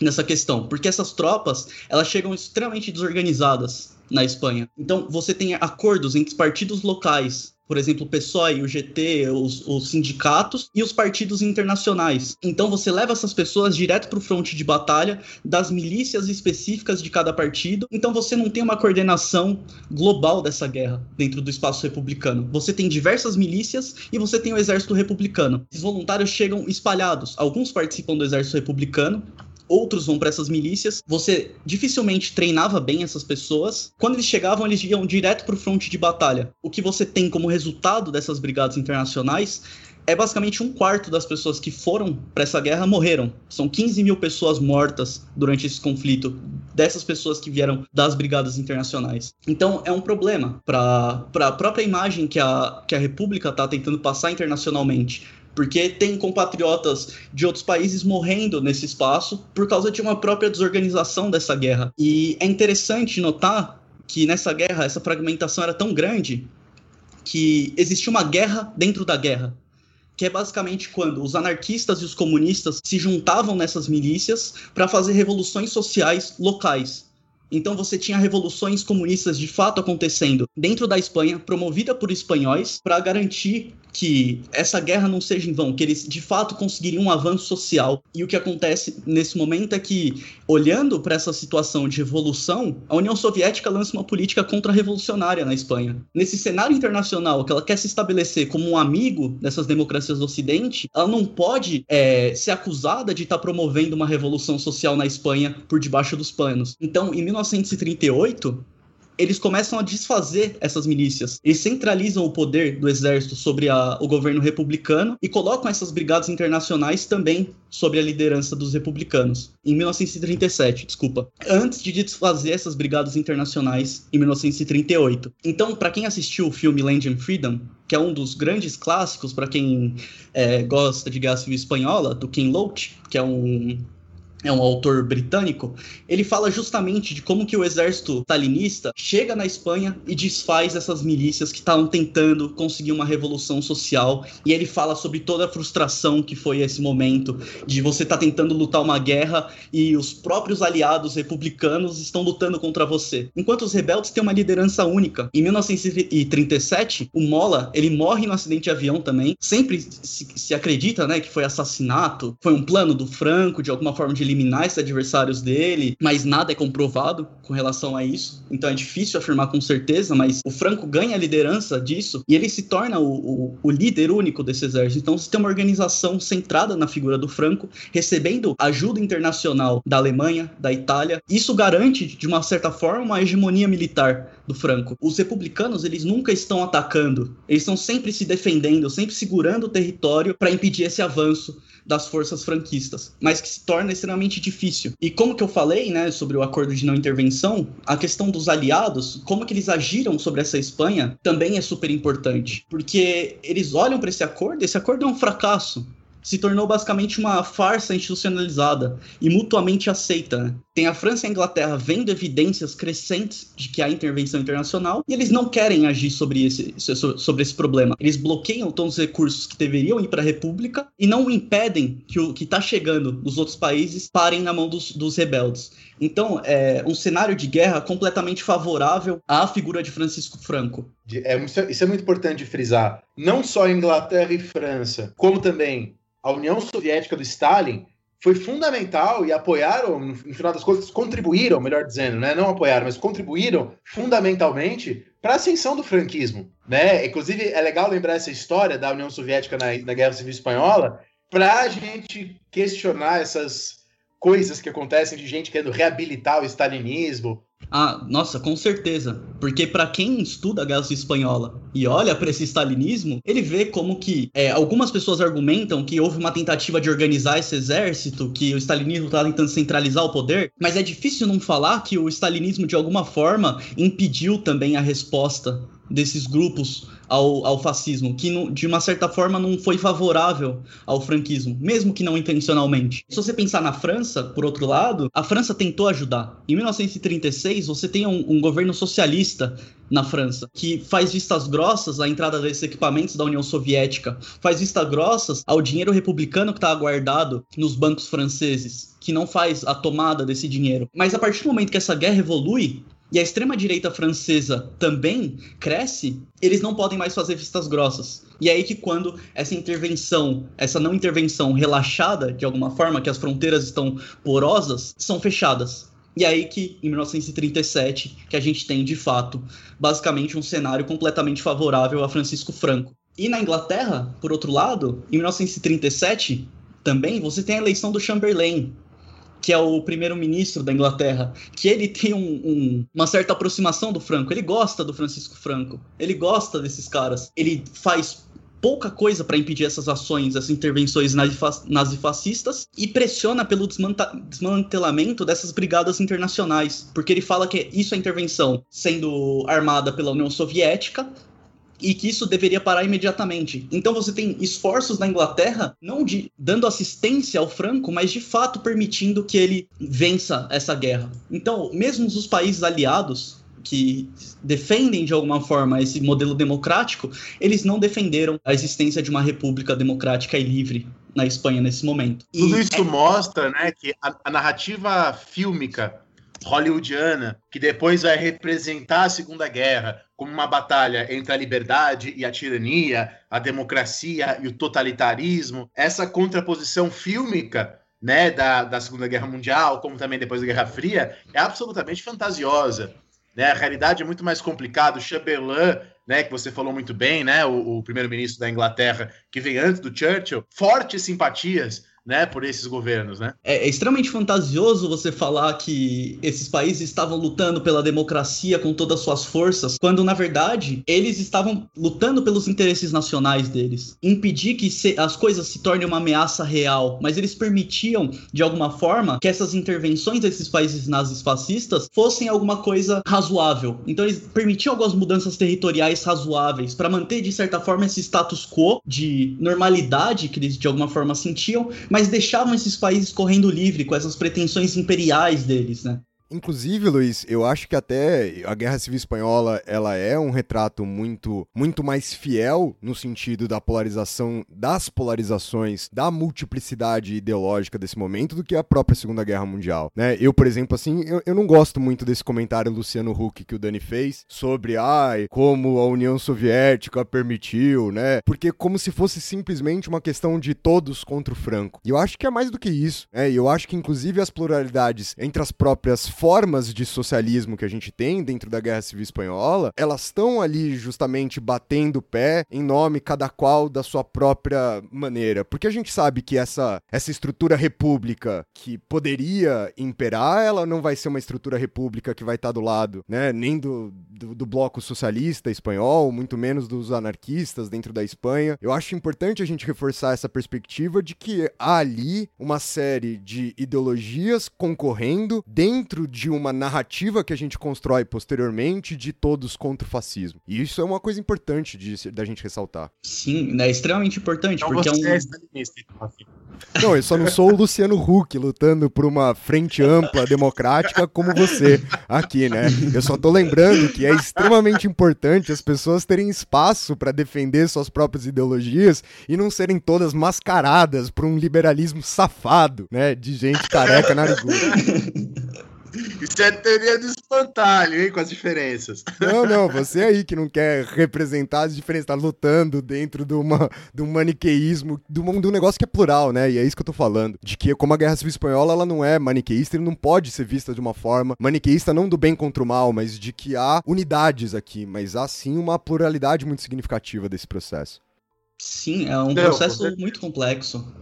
nessa questão, porque essas tropas elas chegam extremamente desorganizadas na Espanha. Então você tem acordos entre partidos locais por exemplo, o PSOE, o GT, os, os, sindicatos e os partidos internacionais. Então você leva essas pessoas direto para o fronte de batalha das milícias específicas de cada partido. Então você não tem uma coordenação global dessa guerra dentro do espaço republicano. Você tem diversas milícias e você tem o exército republicano. Esses voluntários chegam espalhados. Alguns participam do exército republicano, outros vão para essas milícias. Você dificilmente treinava bem essas pessoas. Quando eles chegavam, eles iam direto para o fronte de batalha. O que você tem como resultado dessas brigadas internacionais é basicamente um quarto das pessoas que foram para essa guerra morreram. São 15 mil pessoas mortas durante esse conflito, dessas pessoas que vieram das brigadas internacionais. Então é um problema para a própria imagem que a, que a República está tentando passar internacionalmente porque tem compatriotas de outros países morrendo nesse espaço por causa de uma própria desorganização dessa guerra. E é interessante notar que nessa guerra essa fragmentação era tão grande que existia uma guerra dentro da guerra. Que é basicamente quando os anarquistas e os comunistas se juntavam nessas milícias para fazer revoluções sociais locais. Então você tinha revoluções comunistas de fato acontecendo dentro da Espanha, promovida por espanhóis, para garantir que essa guerra não seja em vão, que eles de fato conseguiriam um avanço social. E o que acontece nesse momento é que, olhando para essa situação de revolução, a União Soviética lança uma política contra-revolucionária na Espanha. Nesse cenário internacional que ela quer se estabelecer como um amigo dessas democracias do Ocidente, ela não pode é, ser acusada de estar tá promovendo uma revolução social na Espanha por debaixo dos panos. Então, em 1938, eles começam a desfazer essas milícias. Eles centralizam o poder do exército sobre a, o governo republicano e colocam essas brigadas internacionais também sobre a liderança dos republicanos. Em 1937, desculpa. Antes de desfazer essas brigadas internacionais em 1938. Então, para quem assistiu o filme Land and Freedom, que é um dos grandes clássicos para quem é, gosta de Guerra Civil Espanhola, do Ken Loach, que é um é um autor britânico, ele fala justamente de como que o exército stalinista chega na Espanha e desfaz essas milícias que estavam tentando conseguir uma revolução social, e ele fala sobre toda a frustração que foi esse momento de você estar tá tentando lutar uma guerra e os próprios aliados republicanos estão lutando contra você. Enquanto os rebeldes têm uma liderança única. Em 1937, o Mola, ele morre no acidente de avião também. Sempre se, acredita, né, que foi assassinato, foi um plano do Franco de alguma forma de eliminar esses adversários dele, mas nada é comprovado com relação a isso. Então é difícil afirmar com certeza, mas o Franco ganha a liderança disso e ele se torna o, o, o líder único desse exército. Então você tem uma organização centrada na figura do Franco, recebendo ajuda internacional da Alemanha, da Itália. Isso garante, de uma certa forma, uma hegemonia militar do Franco. Os republicanos, eles nunca estão atacando, eles estão sempre se defendendo, sempre segurando o território para impedir esse avanço das forças franquistas, mas que se torna extremamente difícil. E como que eu falei, né, sobre o acordo de não intervenção, a questão dos aliados, como que eles agiram sobre essa Espanha, também é super importante, porque eles olham para esse acordo, esse acordo é um fracasso se tornou basicamente uma farsa institucionalizada e mutuamente aceita. Né? Tem a França e a Inglaterra vendo evidências crescentes de que há intervenção internacional e eles não querem agir sobre esse, sobre esse problema. Eles bloqueiam todos os recursos que deveriam ir para a República e não impedem que o que está chegando dos outros países parem na mão dos, dos rebeldes. Então, é um cenário de guerra completamente favorável à figura de Francisco Franco. É, isso é muito importante frisar. Não só Inglaterra e França, como também a União Soviética do Stalin foi fundamental e apoiaram, no final das contas, contribuíram, melhor dizendo, né? não apoiaram, mas contribuíram fundamentalmente para a ascensão do franquismo. Né? Inclusive, é legal lembrar essa história da União Soviética na, na Guerra Civil Espanhola para a gente questionar essas coisas que acontecem de gente querendo reabilitar o stalinismo, ah, nossa, com certeza. Porque para quem estuda a Guerra Espanhola e olha para esse stalinismo, ele vê como que é, algumas pessoas argumentam que houve uma tentativa de organizar esse exército, que o stalinismo estava tentando centralizar o poder, mas é difícil não falar que o stalinismo de alguma forma impediu também a resposta desses grupos ao, ao fascismo, que não, de uma certa forma não foi favorável ao franquismo, mesmo que não intencionalmente. Se você pensar na França, por outro lado, a França tentou ajudar. Em 1936, você tem um, um governo socialista na França, que faz vistas grossas à entrada desses equipamentos da União Soviética, faz vistas grossas ao dinheiro republicano que está guardado nos bancos franceses, que não faz a tomada desse dinheiro. Mas a partir do momento que essa guerra evolui, e a extrema-direita francesa também cresce, eles não podem mais fazer vistas grossas. E é aí que quando essa intervenção, essa não intervenção relaxada, de alguma forma, que as fronteiras estão porosas, são fechadas. E é aí que, em 1937, que a gente tem, de fato, basicamente um cenário completamente favorável a Francisco Franco. E na Inglaterra, por outro lado, em 1937, também você tem a eleição do Chamberlain, que é o primeiro-ministro da Inglaterra, que ele tem um, um, uma certa aproximação do Franco. Ele gosta do Francisco Franco. Ele gosta desses caras. Ele faz pouca coisa para impedir essas ações, essas intervenções nazifascistas e pressiona pelo desmantelamento dessas brigadas internacionais, porque ele fala que isso é intervenção sendo armada pela União Soviética e que isso deveria parar imediatamente. Então você tem esforços na Inglaterra não de dando assistência ao Franco, mas de fato permitindo que ele vença essa guerra. Então, mesmo os países aliados que defendem de alguma forma esse modelo democrático, eles não defenderam a existência de uma república democrática e livre na Espanha nesse momento. Tudo e isso é... mostra, né, que a, a narrativa fílmica hollywoodiana, que depois vai representar a Segunda Guerra como uma batalha entre a liberdade e a tirania, a democracia e o totalitarismo, essa contraposição fílmica né, da, da Segunda Guerra Mundial, como também depois da Guerra Fria, é absolutamente fantasiosa. Né? A realidade é muito mais complicada. O Chamberlain, né, que você falou muito bem, né, o, o primeiro-ministro da Inglaterra, que veio antes do Churchill, fortes simpatias né, por esses governos, né? É, é, extremamente fantasioso você falar que esses países estavam lutando pela democracia com todas as suas forças, quando na verdade eles estavam lutando pelos interesses nacionais deles, impedir que se, as coisas se tornem uma ameaça real, mas eles permitiam de alguma forma que essas intervenções desses países nazis fascistas fossem alguma coisa razoável. Então eles permitiam algumas mudanças territoriais razoáveis para manter de certa forma esse status quo de normalidade que eles de alguma forma sentiam, mas mas deixavam esses países correndo livre com essas pretensões imperiais deles, né? Inclusive, Luiz, eu acho que até a Guerra Civil Espanhola, ela é um retrato muito, muito mais fiel no sentido da polarização, das polarizações, da multiplicidade ideológica desse momento do que a própria Segunda Guerra Mundial, né? Eu, por exemplo, assim, eu, eu não gosto muito desse comentário Luciano Huck que o Dani fez sobre, ai, como a União Soviética permitiu, né? Porque como se fosse simplesmente uma questão de todos contra o Franco. E eu acho que é mais do que isso, né? E eu acho que, inclusive, as pluralidades entre as próprias formas de socialismo que a gente tem dentro da Guerra Civil Espanhola, elas estão ali justamente batendo o pé em nome cada qual da sua própria maneira. Porque a gente sabe que essa, essa estrutura república que poderia imperar, ela não vai ser uma estrutura república que vai estar do lado, né, nem do, do, do bloco socialista espanhol, muito menos dos anarquistas dentro da Espanha. Eu acho importante a gente reforçar essa perspectiva de que há ali uma série de ideologias concorrendo dentro de uma narrativa que a gente constrói posteriormente de todos contra o fascismo. E isso é uma coisa importante de, da gente ressaltar. Sim, é extremamente importante, Então porque é um. é stalinista, então, assim. Não, eu só não sou o Luciano Huck lutando por uma frente ampla, democrática, como você aqui, né? Eu só tô lembrando que é extremamente importante as pessoas terem espaço para defender suas próprias ideologias e não serem todas mascaradas por um liberalismo safado, né? De gente careca nariguda. É teoria do espantalho, hein? Com as diferenças. Não, não, você aí que não quer representar as diferenças, tá lutando dentro de, uma, de um maniqueísmo, de um, de um negócio que é plural, né? E é isso que eu tô falando. De que, como a Guerra Civil Espanhola, ela não é maniqueísta, ele não pode ser vista de uma forma maniqueísta, não do bem contra o mal, mas de que há unidades aqui, mas há sim uma pluralidade muito significativa desse processo. Sim, é um Não, processo você- muito complexo.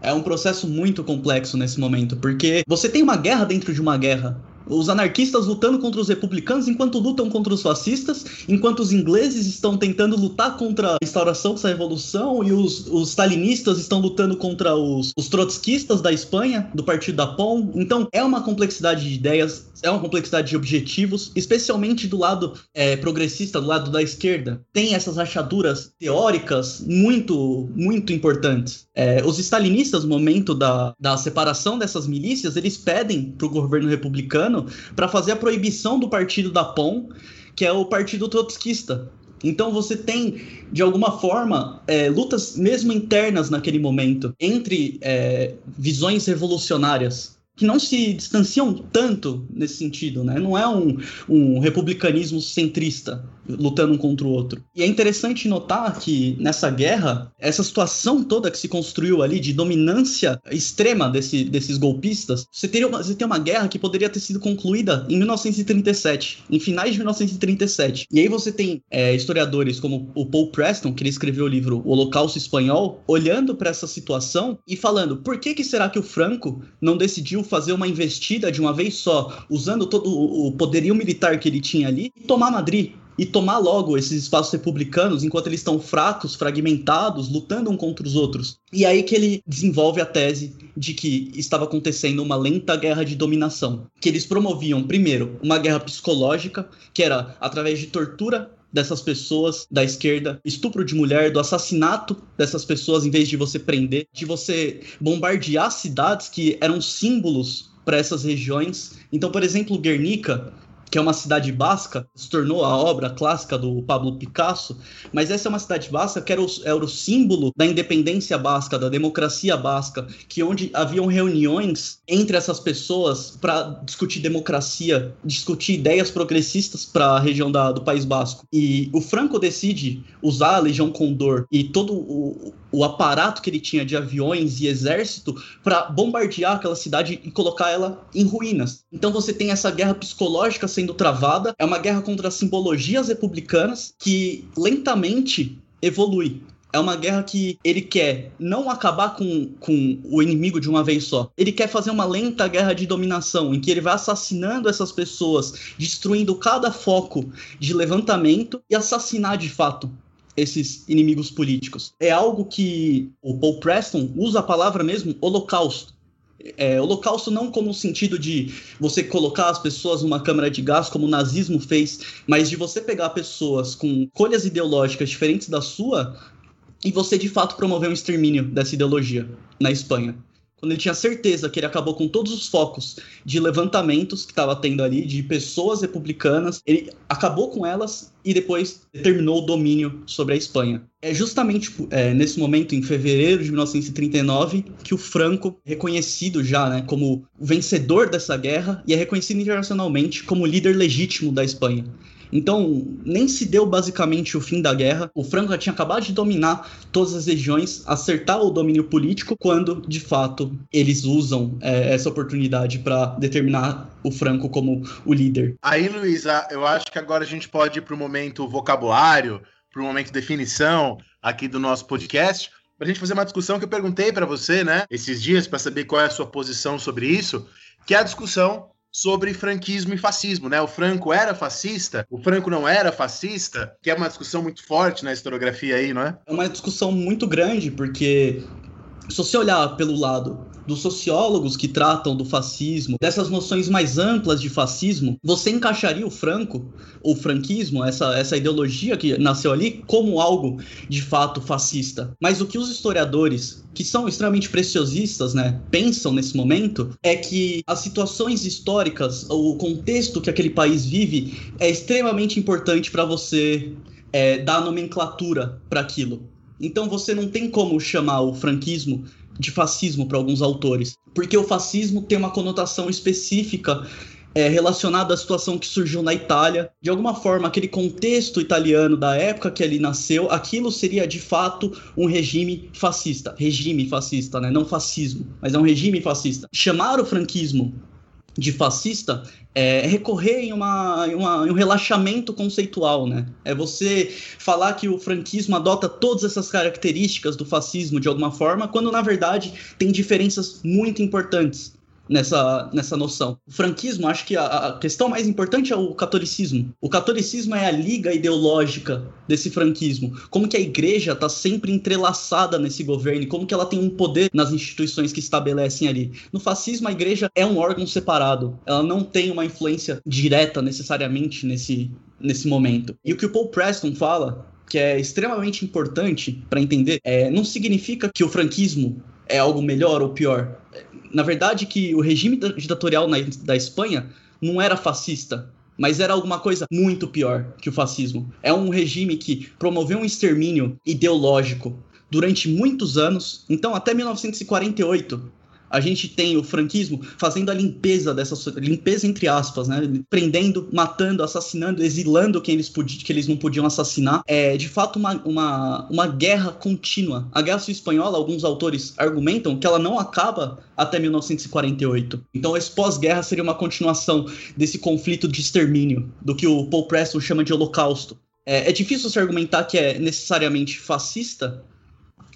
É um processo muito complexo nesse momento, porque você tem uma guerra dentro de uma guerra. Os anarquistas lutando contra os republicanos enquanto lutam contra os fascistas, enquanto os ingleses estão tentando lutar contra a instauração dessa revolução e os, os stalinistas estão lutando contra os, os trotskistas da Espanha, do partido da POM. Então é uma complexidade de ideias, é uma complexidade de objetivos, especialmente do lado é, progressista, do lado da esquerda. Tem essas rachaduras teóricas muito, muito importantes. É, os stalinistas, no momento da, da separação dessas milícias, eles pedem para o governo republicano para fazer a proibição do partido da POM, que é o partido trotskista. Então você tem, de alguma forma, é, lutas mesmo internas naquele momento entre é, visões revolucionárias que não se distanciam tanto nesse sentido, né? Não é um, um republicanismo centrista lutando um contra o outro. E é interessante notar que nessa guerra, essa situação toda que se construiu ali de dominância extrema desse, desses golpistas, você, teria uma, você tem uma guerra que poderia ter sido concluída em 1937, em finais de 1937. E aí você tem é, historiadores como o Paul Preston, que ele escreveu o livro O Holocausto Espanhol, olhando para essa situação e falando: por que, que será que o Franco não decidiu fazer uma investida de uma vez só, usando todo o poderio militar que ele tinha ali, e tomar Madrid? E tomar logo esses espaços republicanos enquanto eles estão fracos, fragmentados, lutando um contra os outros. E aí que ele desenvolve a tese de que estava acontecendo uma lenta guerra de dominação, que eles promoviam primeiro uma guerra psicológica, que era através de tortura dessas pessoas da esquerda, estupro de mulher, do assassinato dessas pessoas em vez de você prender, de você bombardear cidades que eram símbolos para essas regiões. Então, por exemplo, Guernica que é uma cidade basca, se tornou a obra clássica do Pablo Picasso, mas essa é uma cidade basca que era o, era o símbolo da independência basca, da democracia basca, que onde haviam reuniões entre essas pessoas para discutir democracia, discutir ideias progressistas para a região da, do País Basco. E o Franco decide usar a Legião Condor e todo o, o aparato que ele tinha de aviões e exército para bombardear aquela cidade e colocar ela em ruínas. Então você tem essa guerra psicológica sendo travada, é uma guerra contra as simbologias republicanas que lentamente evolui. É uma guerra que ele quer não acabar com, com o inimigo de uma vez só. Ele quer fazer uma lenta guerra de dominação, em que ele vai assassinando essas pessoas, destruindo cada foco de levantamento e assassinar de fato esses inimigos políticos. É algo que o Paul Preston usa a palavra mesmo holocausto. É, holocausto não como o sentido de você colocar as pessoas numa câmara de gás, como o nazismo fez, mas de você pegar pessoas com colhas ideológicas diferentes da sua e você de fato promover um extermínio dessa ideologia na Espanha. Quando ele tinha certeza que ele acabou com todos os focos de levantamentos que estava tendo ali, de pessoas republicanas, ele acabou com elas e depois terminou o domínio sobre a Espanha. É justamente é, nesse momento, em fevereiro de 1939, que o Franco, reconhecido já né, como vencedor dessa guerra, e é reconhecido internacionalmente como líder legítimo da Espanha. Então, nem se deu basicamente o fim da guerra. O Franco já tinha acabado de dominar todas as regiões, acertar o domínio político, quando, de fato, eles usam é, essa oportunidade para determinar o Franco como o líder. Aí, Luísa, eu acho que agora a gente pode ir para o momento vocabulário, para o momento definição aqui do nosso podcast para a gente fazer uma discussão que eu perguntei para você, né, esses dias, para saber qual é a sua posição sobre isso, que é a discussão sobre franquismo e fascismo, né? O Franco era fascista, o Franco não era fascista, que é uma discussão muito forte na historiografia aí, não é? É uma discussão muito grande, porque se você olhar pelo lado dos sociólogos que tratam do fascismo, dessas noções mais amplas de fascismo, você encaixaria o Franco, o franquismo, essa, essa ideologia que nasceu ali, como algo de fato fascista. Mas o que os historiadores, que são extremamente preciosistas, né, pensam nesse momento, é que as situações históricas, o contexto que aquele país vive, é extremamente importante para você é, dar nomenclatura para aquilo. Então você não tem como chamar o franquismo de fascismo para alguns autores, porque o fascismo tem uma conotação específica é, relacionada à situação que surgiu na Itália. De alguma forma, aquele contexto italiano da época que ele nasceu, aquilo seria de fato um regime fascista. Regime fascista, né? Não fascismo, mas é um regime fascista. Chamar o franquismo de fascista é recorrer em, uma, em, uma, em, um relaxamento conceitual, né? É você falar que o franquismo adota todas essas características do fascismo de alguma forma, quando na verdade tem diferenças muito importantes nessa, nessa noção. O franquismo, acho que a, a, questão mais importante é o catolicismo. O catolicismo é a liga ideológica desse franquismo. Como que a igreja está sempre entrelaçada nesse governo, como que ela tem um poder nas instituições que estabelecem ali. No fascismo, a igreja é um órgão separado. Ela não tem uma influência direta necessariamente nesse, nesse momento. E o que o Paul Preston fala que é extremamente importante para entender, é, não significa que o franquismo é algo melhor ou pior na verdade, que o regime ditatorial na, da Espanha não era fascista, mas era alguma coisa muito pior que o fascismo. É um regime que promoveu um extermínio ideológico durante muitos anos. Então, até 1948, a gente tem o franquismo fazendo a limpeza dessa limpeza entre aspas, né? Prendendo, matando, assassinando, exilando quem eles podiam, que eles não podiam assassinar. É de fato uma, uma, uma guerra contínua. A Guerra Civil Espanhola, alguns autores argumentam que ela não acaba até 1948. Então, esse pós-guerra seria uma continuação desse conflito de extermínio, do que o Paul Preston chama de holocausto. É, é difícil se argumentar que é necessariamente fascista,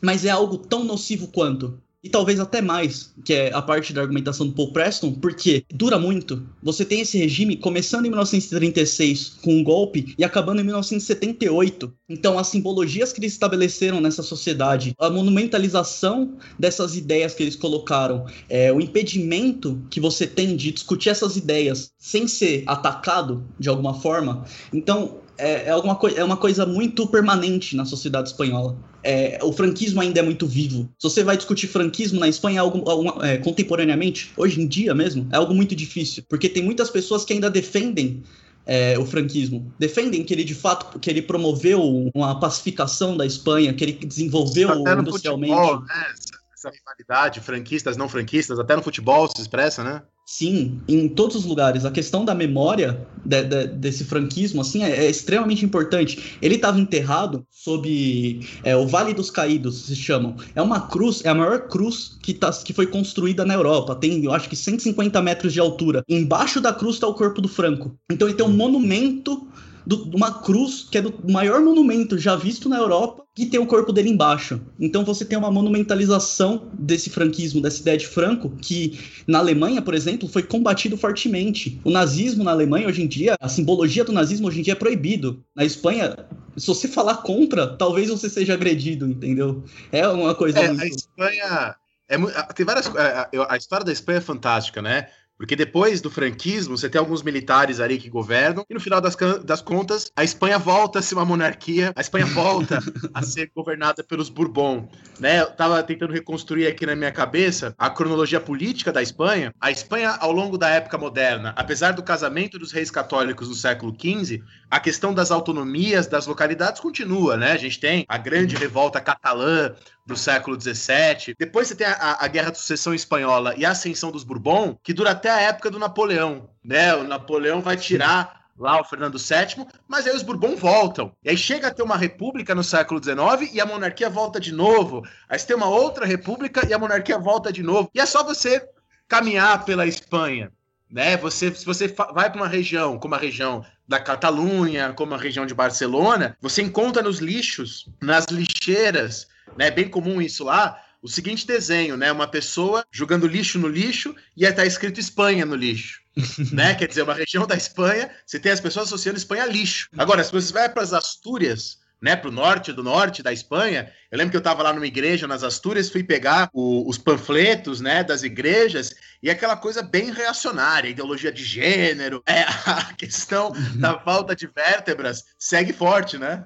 mas é algo tão nocivo quanto e talvez até mais, que é a parte da argumentação do Paul Preston, porque dura muito. Você tem esse regime começando em 1936 com um golpe e acabando em 1978. Então, as simbologias que eles estabeleceram nessa sociedade, a monumentalização dessas ideias que eles colocaram, é, o impedimento que você tem de discutir essas ideias sem ser atacado de alguma forma. Então, é, é, alguma é uma coisa muito permanente na sociedade espanhola. É, o franquismo ainda é muito vivo. Se você vai discutir franquismo na Espanha algo, algo é, contemporaneamente, hoje em dia mesmo, é algo muito difícil, porque tem muitas pessoas que ainda defendem é, o franquismo. Defendem que ele de fato que ele promoveu uma pacificação da Espanha, que ele desenvolveu industrialmente. Futebol, né? essa, essa rivalidade, franquistas, não franquistas, até no futebol se expressa, né? Sim, em todos os lugares. A questão da memória de, de, desse franquismo assim é, é, extremamente importante. Ele estava enterrado sob é, o Vale dos Caídos, se chamam. É uma cruz, é a maior cruz que, tá, que foi construída na Europa. Tem, eu acho que 150 metros de altura. Embaixo da cruz está o corpo do Franco. Então ele tem um monumento de uma cruz que é do maior monumento já visto na Europa que tem o corpo dele embaixo. Então você tem uma monumentalização desse franquismo, dessa ideia de Franco, que na Alemanha, por exemplo, foi combatido fortemente. O nazismo na Alemanha hoje em dia, a simbologia do nazismo hoje em dia é proibido. Na Espanha, se você falar contra, talvez você seja agredido, entendeu? É uma coisa. É, muito... A Espanha. É, tem várias. A, a história da Espanha é fantástica, né? Porque depois do franquismo, você tem alguns militares ali que governam, e no final das, das contas, a Espanha volta a ser uma monarquia, a Espanha volta a ser governada pelos Bourbon. Né? Eu tava tentando reconstruir aqui na minha cabeça a cronologia política da Espanha. A Espanha, ao longo da época moderna, apesar do casamento dos reis católicos no século XV, a questão das autonomias das localidades continua, né? A gente tem a grande revolta catalã do século XVII. Depois você tem a, a, Guerra de Sucessão Espanhola e a ascensão dos Bourbon, que dura até a época do Napoleão, né? O Napoleão vai tirar lá o Fernando VII, mas aí os Bourbon voltam. E aí chega a ter uma república no século XIX e a monarquia volta de novo. Aí você tem uma outra república e a monarquia volta de novo. E é só você caminhar pela Espanha, né? Você, se você vai para uma região, como a região da Catalunha, como a região de Barcelona, você encontra nos lixos, nas lixeiras, né? É bem comum isso lá. O seguinte desenho, né? Uma pessoa jogando lixo no lixo e aí tá escrito Espanha no lixo. né? Quer dizer, uma região da Espanha, você tem as pessoas associando Espanha a lixo. Agora, se você vai para as Astúrias, né, para o norte do norte da Espanha. Eu lembro que eu estava lá numa igreja nas Astúrias, fui pegar o, os panfletos, né, das igrejas e aquela coisa bem reacionária, ideologia de gênero, é, a questão da falta de vértebras segue forte, né?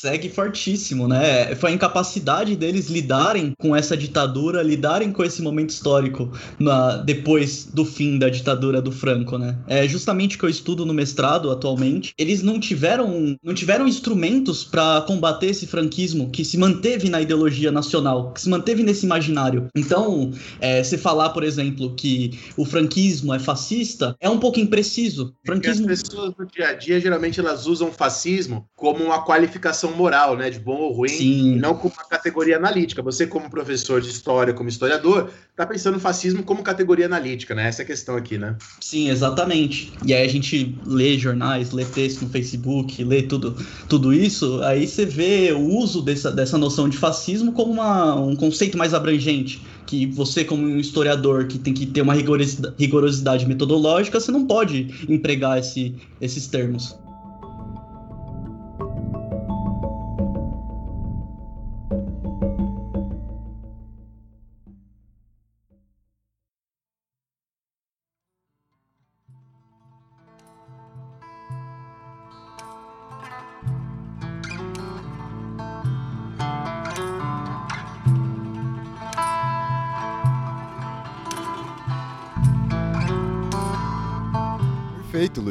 Segue fortíssimo, né? Foi a incapacidade deles lidarem com essa ditadura, lidarem com esse momento histórico na, depois do fim da ditadura do Franco, né? É justamente o que eu estudo no mestrado atualmente. Eles não tiveram, não tiveram instrumentos para combater esse franquismo que se manteve na ideologia nacional, que se manteve nesse imaginário. Então, é, você falar, por exemplo, que o franquismo é fascista é um pouco impreciso. Franquismo... As pessoas no dia a dia geralmente elas usam fascismo como uma qualificação moral, né, de bom ou ruim, Sim. não como uma categoria analítica. Você, como professor de história, como historiador, tá pensando no fascismo como categoria analítica, né? Essa é a questão aqui, né? Sim, exatamente. E aí a gente lê jornais, lê texto no Facebook, lê tudo, tudo isso, aí você vê o uso dessa, dessa noção de fascismo como uma, um conceito mais abrangente que você, como um historiador que tem que ter uma rigorosidade, rigorosidade metodológica, você não pode empregar esse, esses termos.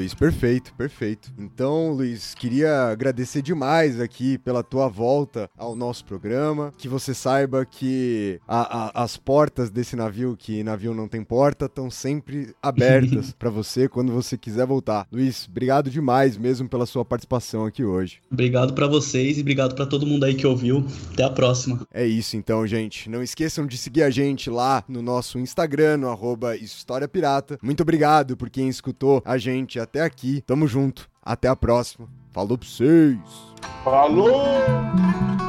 Luiz, perfeito, perfeito. Então, Luiz, queria agradecer demais aqui pela tua volta ao nosso programa. Que você saiba que a, a, as portas desse navio, que navio não tem porta, estão sempre abertas para você quando você quiser voltar. Luiz, obrigado demais mesmo pela sua participação aqui hoje. Obrigado para vocês e obrigado para todo mundo aí que ouviu. Até a próxima. É isso então, gente. Não esqueçam de seguir a gente lá no nosso Instagram, no arroba História Pirata. Muito obrigado por quem escutou a gente gente até aqui. Tamo junto. Até a próxima. Falou pra vocês. Falou!